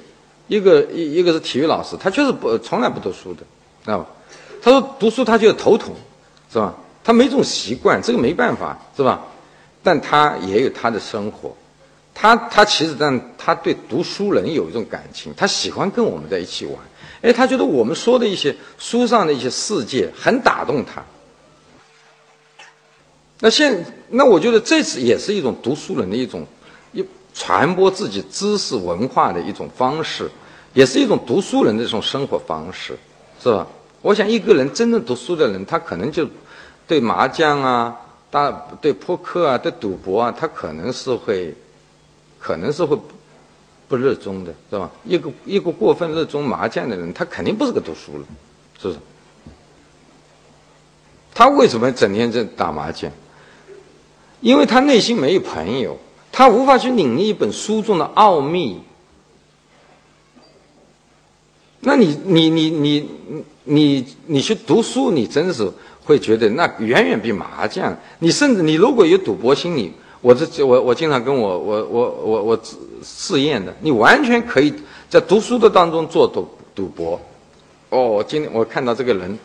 一个一一个是体育老师，他确实不从来不读书的，知道吧？他说读书他就头疼，是吧？他没这种习惯，这个没办法，是吧？但他也有他的生活，他他其实但他对读书人有一种感情，他喜欢跟我们在一起玩，哎，他觉得我们说的一些书上的一些世界很打动他。那现那我觉得这次也是一种读书人的一种一传播自己知识文化的一种方式，也是一种读书人的这种生活方式，是吧？我想一个人真正读书的人，他可能就。对麻将啊，大对扑克啊，对赌博啊，他可能是会，可能是会不热衷的，是吧？一个一个过分热衷麻将的人，他肯定不是个读书人，是不是？他为什么整天在打麻将？因为他内心没有朋友，他无法去领略一本书中的奥秘。那你你你你你你去读书，你真是。会觉得那远远比麻将，你甚至你如果有赌博心理，我这我我经常跟我我我我我试验的，你完全可以在读书的当中做赌赌博。哦，我今天我看到这个人，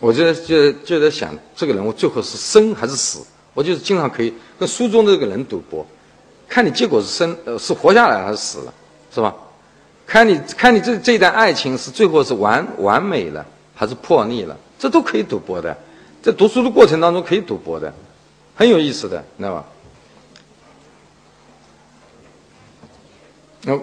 我就就就在想，这个人我最后是生还是死？我就是经常可以跟书中的这个人赌博，看你结果是生呃是活下来还是死了，是吧？看你看你这这段爱情是最后是完完美了。还是破例了，这都可以赌博的，在读书的过程当中可以赌博的，很有意思的，知道吧？那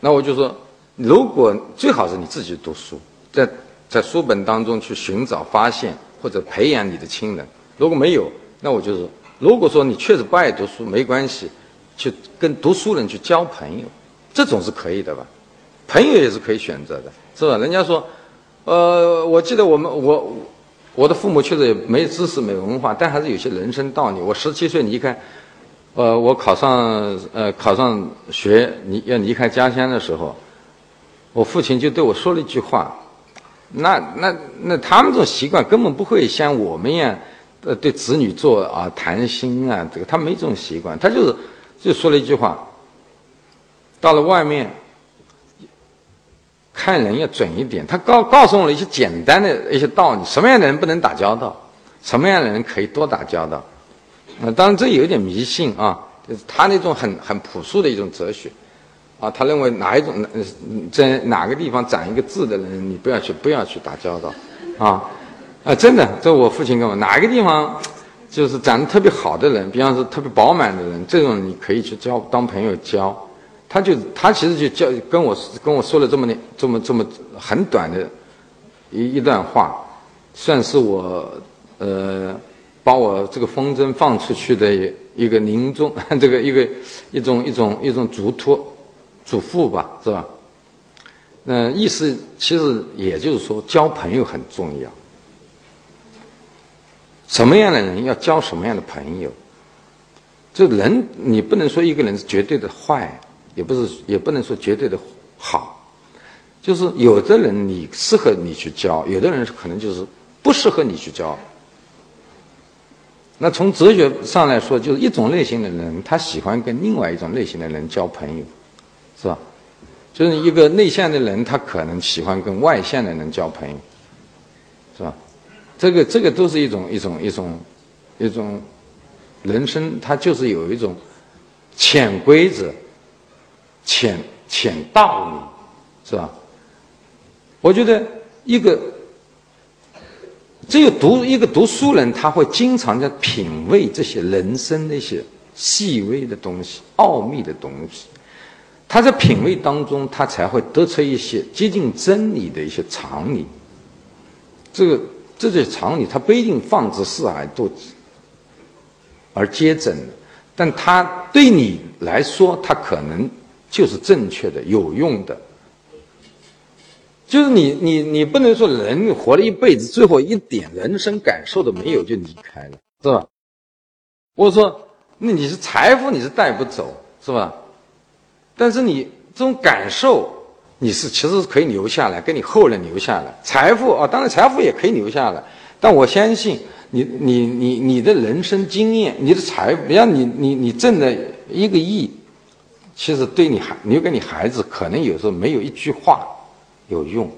那我就说，如果最好是你自己读书，在在书本当中去寻找、发现或者培养你的亲人。如果没有，那我就是，如果说你确实不爱读书，没关系，去跟读书人去交朋友，这种是可以的吧？朋友也是可以选择的，是吧？人家说。呃，我记得我们我我的父母确实也没知识没文化，但还是有些人生道理。我十七岁离开，呃，我考上呃考上学离要离开家乡的时候，我父亲就对我说了一句话，那那那他们这种习惯根本不会像我们一样，呃，对子女做啊谈心啊，这个他没这种习惯，他就是就说了一句话，到了外面。看人要准一点，他告告诉我了一些简单的一些道理：什么样的人不能打交道，什么样的人可以多打交道。啊，当然这有点迷信啊，就是他那种很很朴素的一种哲学。啊，他认为哪一种在哪个地方长一个痣的人，你不要去不要去打交道。啊啊，真的，这我父亲跟我哪一个地方就是长得特别好的人，比方说特别饱满的人，这种你可以去交当朋友交。他就他其实就叫跟我跟我说了这么这么这么很短的一一段话，算是我呃把我这个风筝放出去的一个凝重，这个一个一种一种一种嘱托嘱咐吧，是吧？嗯，意思其实也就是说交朋友很重要，什么样的人要交什么样的朋友，这人你不能说一个人是绝对的坏。也不是，也不能说绝对的好，就是有的人你适合你去交，有的人可能就是不适合你去交。那从哲学上来说，就是一种类型的人，他喜欢跟另外一种类型的人交朋友，是吧？就是一个内向的人，他可能喜欢跟外向的人交朋友，是吧？这个这个都是一种一种一种一种人生，它就是有一种潜规则、浅浅道理，是吧？我觉得一个。只有读一个读书人，他会经常在品味这些人生的一些细微的东西、奥秘的东西。他在品味当中，他才会得出一些接近真理的一些常理。这个这些常理，他不一定放之四海都而皆准，但他对你来说，他可能就是正确的、有用的。就是你，你，你不能说人活了一辈子，最后一点人生感受都没有就离开了，是吧？我说，那你是财富，你是带不走，是吧？但是你这种感受，你是其实是可以留下来，给你后人留下来。财富啊，当然财富也可以留下来，但我相信你，你，你，你的人生经验，你的财，比方你，你，你挣的一个亿，其实对你孩留给你孩子，可能有时候没有一句话。有用。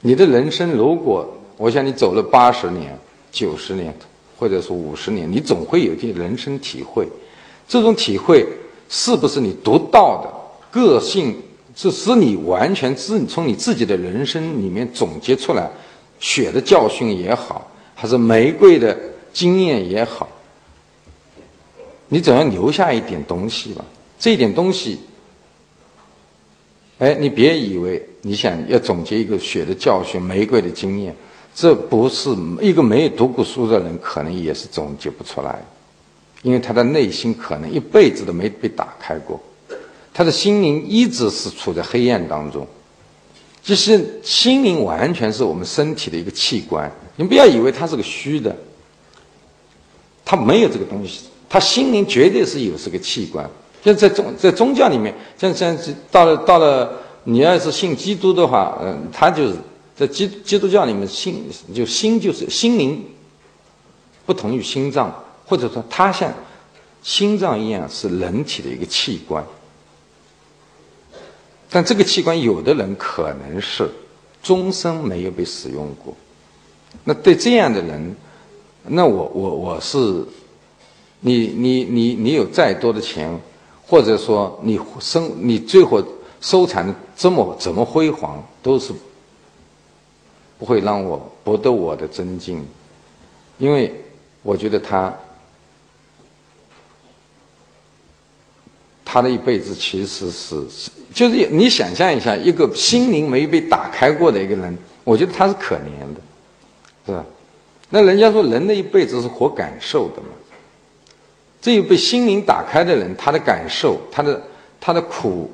你的人生，如果我想你走了八十年、九十年，或者说五十年，你总会有一些人生体会。这种体会是不是你独到的个性？是是你完全自从你自己的人生里面总结出来，血的教训也好，还是玫瑰的经验也好，你总要留下一点东西吧。这一点东西。哎，你别以为你想要总结一个血的教训、玫瑰的经验，这不是一个没有读过书的人可能也是总结不出来，因为他的内心可能一辈子都没被打开过，他的心灵一直是处在黑暗当中。其实心灵完全是我们身体的一个器官，你不要以为它是个虚的，它没有这个东西，它心灵绝对是有这个器官。就在宗在宗教里面，像像到了到了，你要是信基督的话，嗯，他就是在基基督教里面，心就心就是心灵，不同于心脏，或者说它像心脏一样是人体的一个器官。但这个器官，有的人可能是终生没有被使用过。那对这样的人，那我我我是，你你你你有再多的钱。或者说你生你最后收藏的这么怎么辉煌，都是不会让我博得我的尊敬，因为我觉得他他的一辈子其实是就是你想象一下，一个心灵没被打开过的一个人，我觉得他是可怜的，是吧？那人家说人的一辈子是活感受的嘛。这一被心灵打开的人，他的感受，他的他的苦，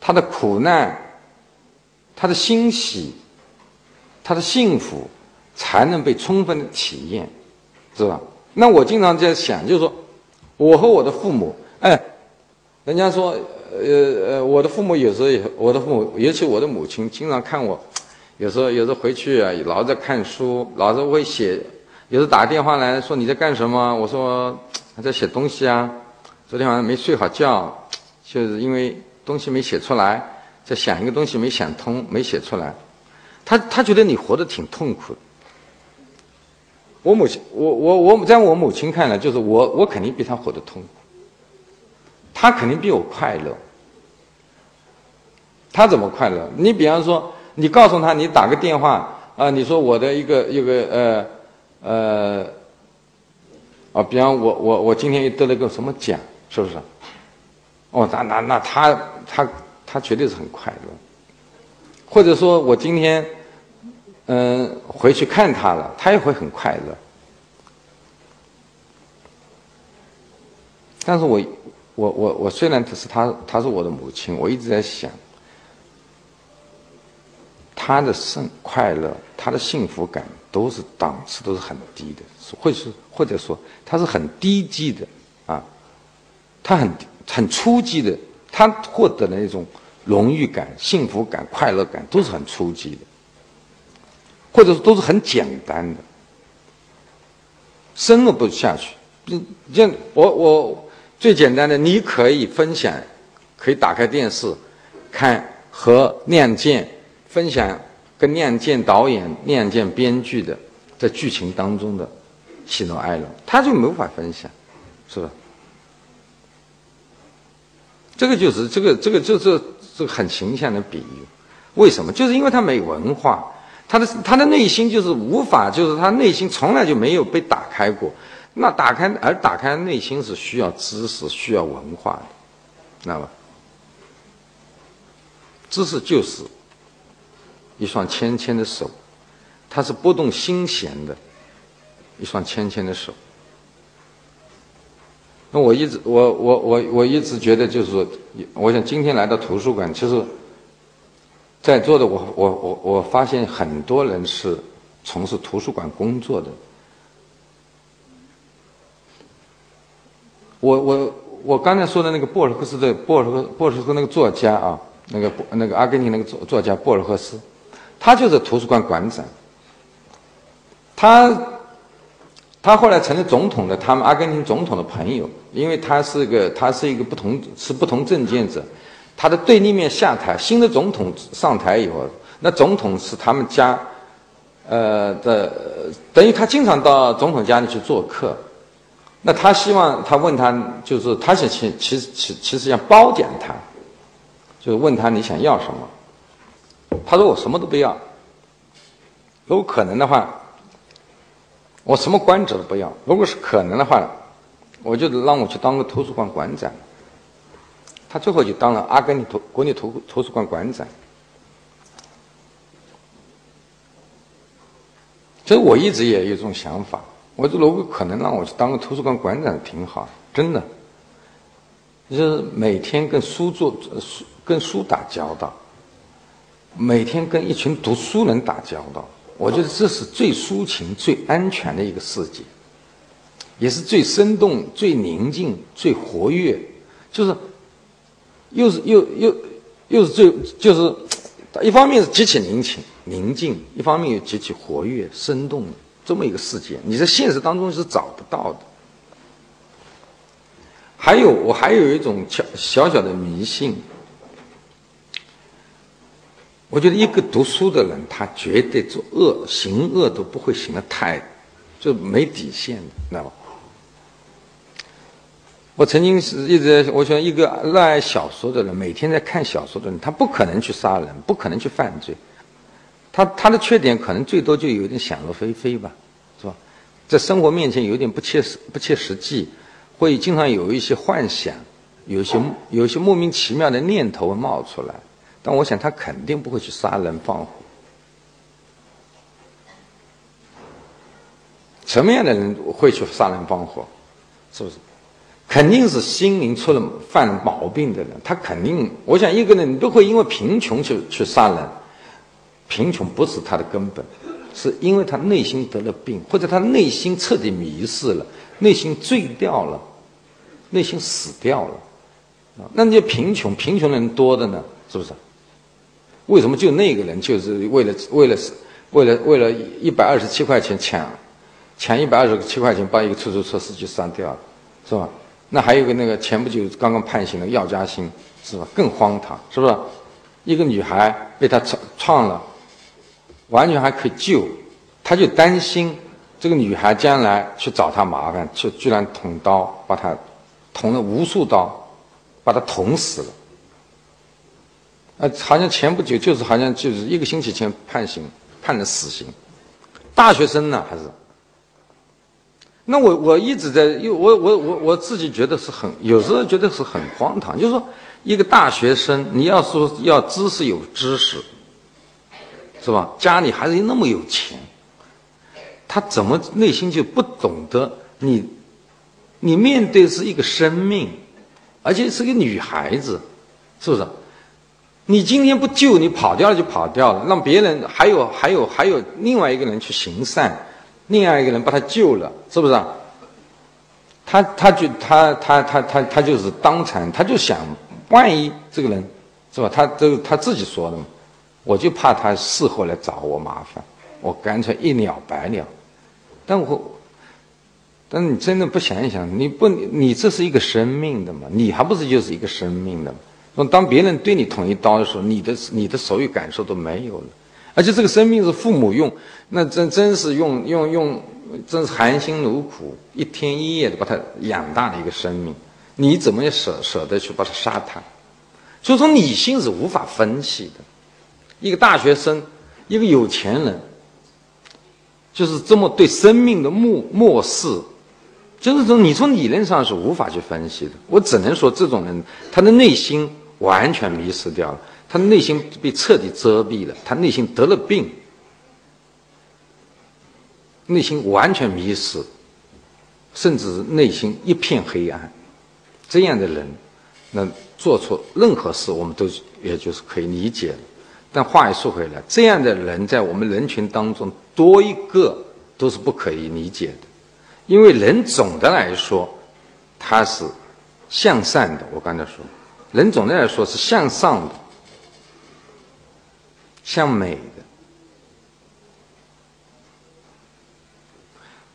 他的苦难，他的欣喜，他的幸福，才能被充分的体验，是吧？那我经常在想，就是说，我和我的父母，哎，人家说，呃呃，我的父母有时候也，我的父母，尤其我的母亲，经常看我，有时候有时候回去啊，老在看书，老是会写，有时打电话来说你在干什么？我说。他在写东西啊，昨天晚上没睡好觉，就是因为东西没写出来，在想一个东西没想通，没写出来。他他觉得你活得挺痛苦的。我母亲，我我我在我母亲看来，就是我我肯定比他活得痛苦，他肯定比我快乐。他怎么快乐？你比方说，你告诉他，你打个电话啊，你说我的一个一个呃呃。啊，比方我我我今天又得了个什么奖，是不是？哦，那那那他他他绝对是很快乐。或者说我今天嗯回去看他了，他也会很快乐。但是我我我我虽然他是他他是我的母亲，我一直在想，他的生快乐，他的幸福感都是档次都是很低的。或是或者说他是很低级的啊，他很很初级的，他获得的那种荣誉感、幸福感、快乐感都是很初级的。或者说都是很简单的，深入不下去。就我我最简单的，你可以分享，可以打开电视看和《亮剑》分享跟《亮剑》导演、《亮剑》编剧的在剧情当中的喜怒哀乐，他就没法分享，是吧？这个就是这个这个就是这很形象的比喻。为什么？就是因为他没文化，他的他的内心就是无法，就是他内心从来就没有被打开过。那打开而打开内心是需要知识、需要文化的，知道吧？知识就是一双纤纤的手，它是拨动心弦的一双纤纤的手。那我一直我我我我一直觉得就是说，我想今天来到图书馆，其实。在座的我我我我发现很多人是从事图书馆工作的。我我我刚才说的那个布尔赫斯的布尔赫博尔赫斯那个作家啊，那个那个阿根廷那个作作家布尔赫斯，他就是图书馆馆长。他他后来成了总统的，他们阿根廷总统的朋友，因为他是个他是一个不同是不同政见者。他的对立面下台，新的总统上台以后，那总统是他们家，呃的，等于他经常到总统家里去做客。那他希望他问他，就是他想其其其其实想褒奖他，就是问他你想要什么？他说我什么都不要，如果可能的话，我什么官职都不要。如果是可能的话，我就让我去当个图书馆馆长。他最后就当了阿根廷图国立图图书馆馆长。所以我一直也有这种想法，我说如果可能让我去当个图书馆馆长，挺好，真的。就是每天跟书做书跟书打交道，每天跟一群读书人打交道，我觉得这是最抒情、最安全的一个世界，也是最生动、最宁静、最活跃，就是。又是又又又是最就是，一方面是极其宁静宁静，一方面又极其活跃生动的这么一个世界，你在现实当中是找不到的。还有我还有一种小小小的迷信，我觉得一个读书的人，他绝对做恶行恶都不会行的太，就没底线的，知道吗？我曾经是一直，我想一个热爱小说的人，每天在看小说的人，他不可能去杀人，不可能去犯罪。他他的缺点可能最多就有点想入非非吧，是吧？在生活面前有点不切实不切实际，会经常有一些幻想，有些有些莫名其妙的念头会冒出来。但我想他肯定不会去杀人放火。什么样的人会去杀人放火？是不是？肯定是心灵出了犯毛病的人，他肯定，我想一个人都会因为贫穷去去杀人，贫穷不是他的根本，是因为他内心得了病，或者他内心彻底迷失了，内心醉掉了，内心死掉了，那，那些贫穷贫穷的人多的呢，是不是？为什么就那个人就是为了为了为了为了一百二十七块钱抢抢一百二十七块钱把一个出租车司机杀掉了，是吧？那还有个那个前不久刚刚判刑的药家鑫，是吧？更荒唐，是不是？一个女孩被他创创了，完全还可以救，他就担心这个女孩将来去找他麻烦，就居然捅刀把他捅了无数刀，把他捅死了。呃，好像前不久就是好像就是一个星期前判刑判了死刑，大学生呢还是？那我我一直在，因为我我我我自己觉得是很，有时候觉得是很荒唐。就是说，一个大学生，你要说要知识有知识，是吧？家里还是那么有钱，他怎么内心就不懂得你？你面对是一个生命，而且是个女孩子，是不是？你今天不救，你跑掉了就跑掉了，让别人还有还有还有另外一个人去行善。另外一个人把他救了，是不是？他他就他他他他他就是当场，他就想，万一这个人，是吧？他都他自己说的嘛，我就怕他事后来找我麻烦，我干脆一了百了。但我，但你真的不想一想，你不，你这是一个生命的嘛？你还不是就是一个生命的嘛？说当别人对你捅一刀的时候，你的你的所有感受都没有了，而且这个生命是父母用，那真真是用用用，真是含辛茹苦，一天一夜的把它养大的一个生命，你怎么也舍舍得去把它杀他？所以说，理性是无法分析的。一个大学生，一个有钱人，就是这么对生命的漠漠视，就是说，你从理论上是无法去分析的。我只能说，这种人他的内心完全迷失掉了，他内心被彻底遮蔽了，他内心得了病，内心完全迷失，甚至内心一片黑暗。这样的人，那。做出任何事，我们都也就是可以理解了。但话又说回来，这样的人在我们人群当中多一个都是不可以理解的，因为人总的来说他是向善的。我刚才说，人总的来说是向上的，向美的。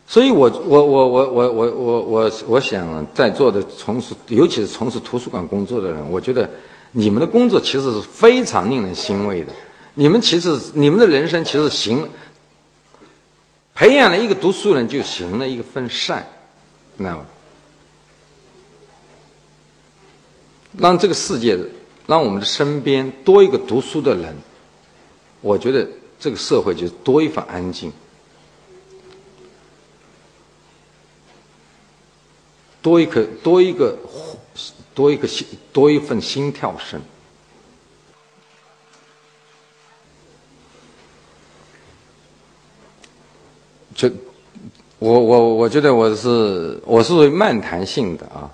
所以，我我我我我我我我我想在座的从事，尤其是从事图书馆工作的人，我觉得你们的工作其实是非常令人欣慰的。你们其实你们的人生其实行，培养了一个读书人就行了一个份善，知道吗？让这个世界，让我们的身边多一个读书的人，我觉得这个社会就多一份安静。多一颗，多一个，多一个心，多一份心跳声。就我我我觉得我是我是属于漫谈性的啊，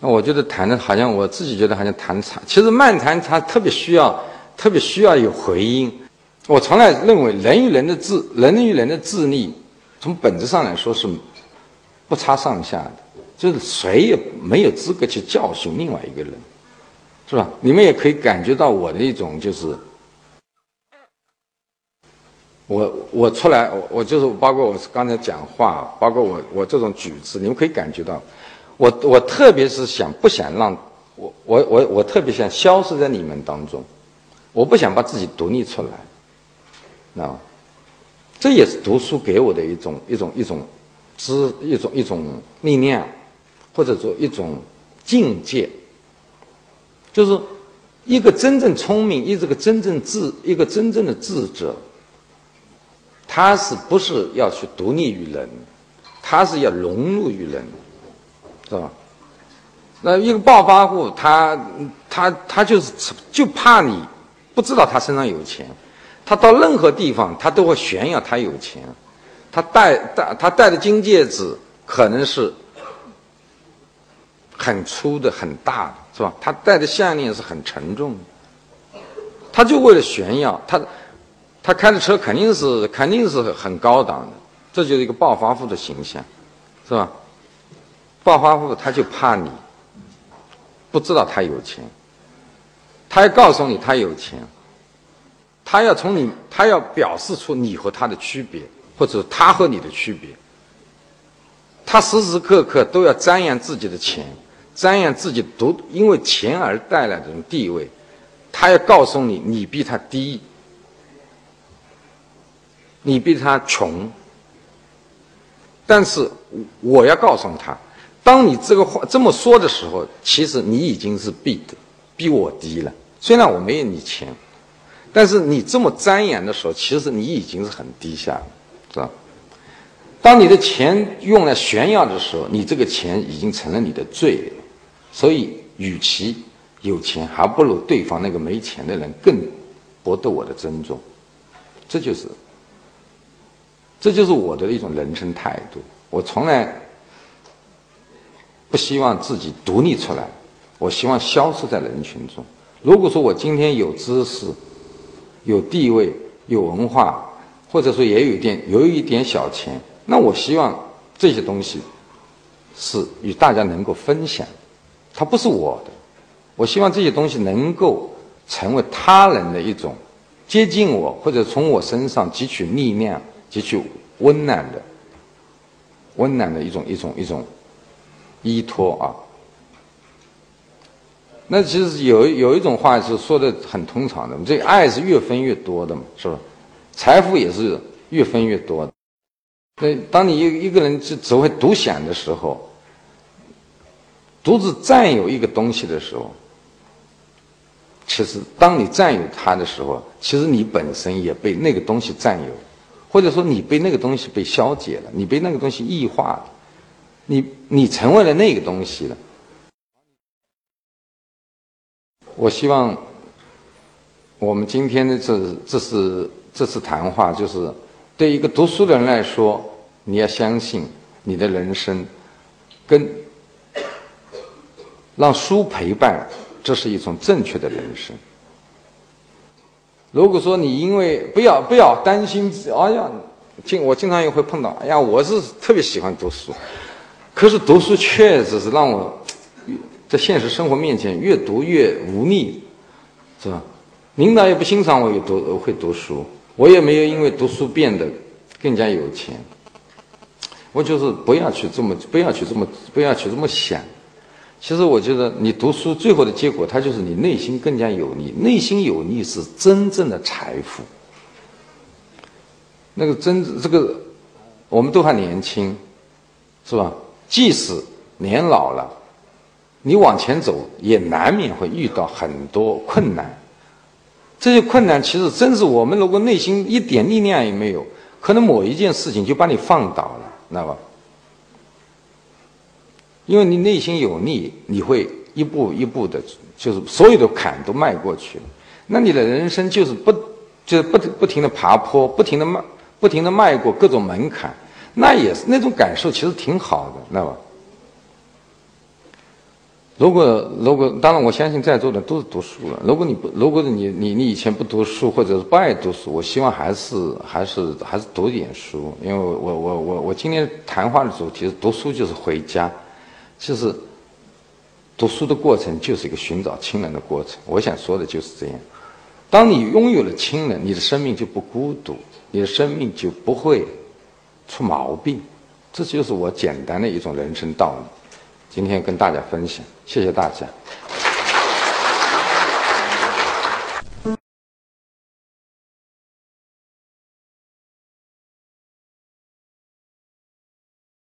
那我觉得谈的好像我自己觉得好像谈长，其实漫谈它特别需要特别需要有回音。我从来认为人与人的智人与人的智力，从本质上来说是不差上下的。就是谁也没有资格去教训另外一个人，是吧？你们也可以感觉到我的一种就是，我我出来，我我就是包括我刚才讲话，包括我我这种举止，你们可以感觉到，我我特别是想不想让我我我我特别想消失在你们当中，我不想把自己独立出来，知道吗？这也是读书给我的一种一种一种知一种一种力量。或者说一种境界，就是一个真正聪明、一这个真正智、一个真正的智者，他是不是要去独立于人？他是要融入于人，是吧？那一个暴发户，他他他就是就怕你不知道他身上有钱，他到任何地方他都会炫耀他有钱，他戴戴他戴的金戒指可能是。很粗的、很大的，是吧？他戴的项链是很沉重的，他就为了炫耀，他他开的车肯定是肯定是很高档的，这就是一个暴发户的形象，是吧？暴发户他就怕你不知道他有钱，他要告诉你他有钱，他要从你他要表示出你和他的区别，或者他和你的区别，他时时刻刻都要张扬自己的钱。张扬自己独因为钱而带来的这种地位，他要告诉你，你比他低，你比他穷。但是我要告诉他，当你这个话这么说的时候，其实你已经是比的比我低了。虽然我没有你钱，但是你这么张扬的时候，其实你已经是很低下了，是吧？当你的钱用来炫耀的时候，你这个钱已经成了你的罪。所以，与其有钱，还不如对方那个没钱的人更博得我的尊重。这就是，这就是我的一种人生态度。我从来不希望自己独立出来，我希望消失在人群中。如果说我今天有知识、有地位、有文化，或者说也有一点有一点小钱，那我希望这些东西是与大家能够分享。它不是我的，我希望这些东西能够成为他人的一种接近我或者从我身上汲取力量、汲取温暖的、温暖的一种一种一种依托啊。那其实有有一种话是说的很通常的，这爱是越分越多的嘛，是吧？财富也是越分越多的。那当你一一个人只只会独享的时候，独自占有一个东西的时候，其实当你占有它的时候，其实你本身也被那个东西占有，或者说你被那个东西被消解了，你被那个东西异化了，你你成为了那个东西了。我希望我们今天的这这是这次谈话，就是对一个读书的人来说，你要相信你的人生跟让书陪伴，这是一种正确的人生。如果说你因为不要不要担心，哎呀，经我经常也会碰到，哎呀，我是特别喜欢读书，可是读书确实是让我。在现实生活面前，越读越无力，是吧？领导也不欣赏我有读会读书，我也没有因为读书变得更加有钱。我就是不要去这么，不要去这么，不要去这么想。其实我觉得，你读书最后的结果，它就是你内心更加有力。内心有力是真正的财富。那个真这个，我们都还年轻，是吧？即使年老了。你往前走，也难免会遇到很多困难。这些困难其实真是我们如果内心一点力量也没有，可能某一件事情就把你放倒了，知道吧？因为你内心有力，你会一步一步的，就是所有的坎都迈过去了。那你的人生就是不，就是不不停的爬坡，不停的迈，不停的迈过各种门槛，那也是那种感受，其实挺好的，知道吧？如果如果当然，我相信在座的都是读书了。如果你不，如果你你你以前不读书，或者是不爱读书，我希望还是还是还是读点书。因为我我我我今天谈话的主题是读书就是回家，其实读书的过程就是一个寻找亲人的过程。我想说的就是这样。当你拥有了亲人，你的生命就不孤独，你的生命就不会出毛病。这就是我简单的一种人生道理。今天跟大家分享，谢谢大家。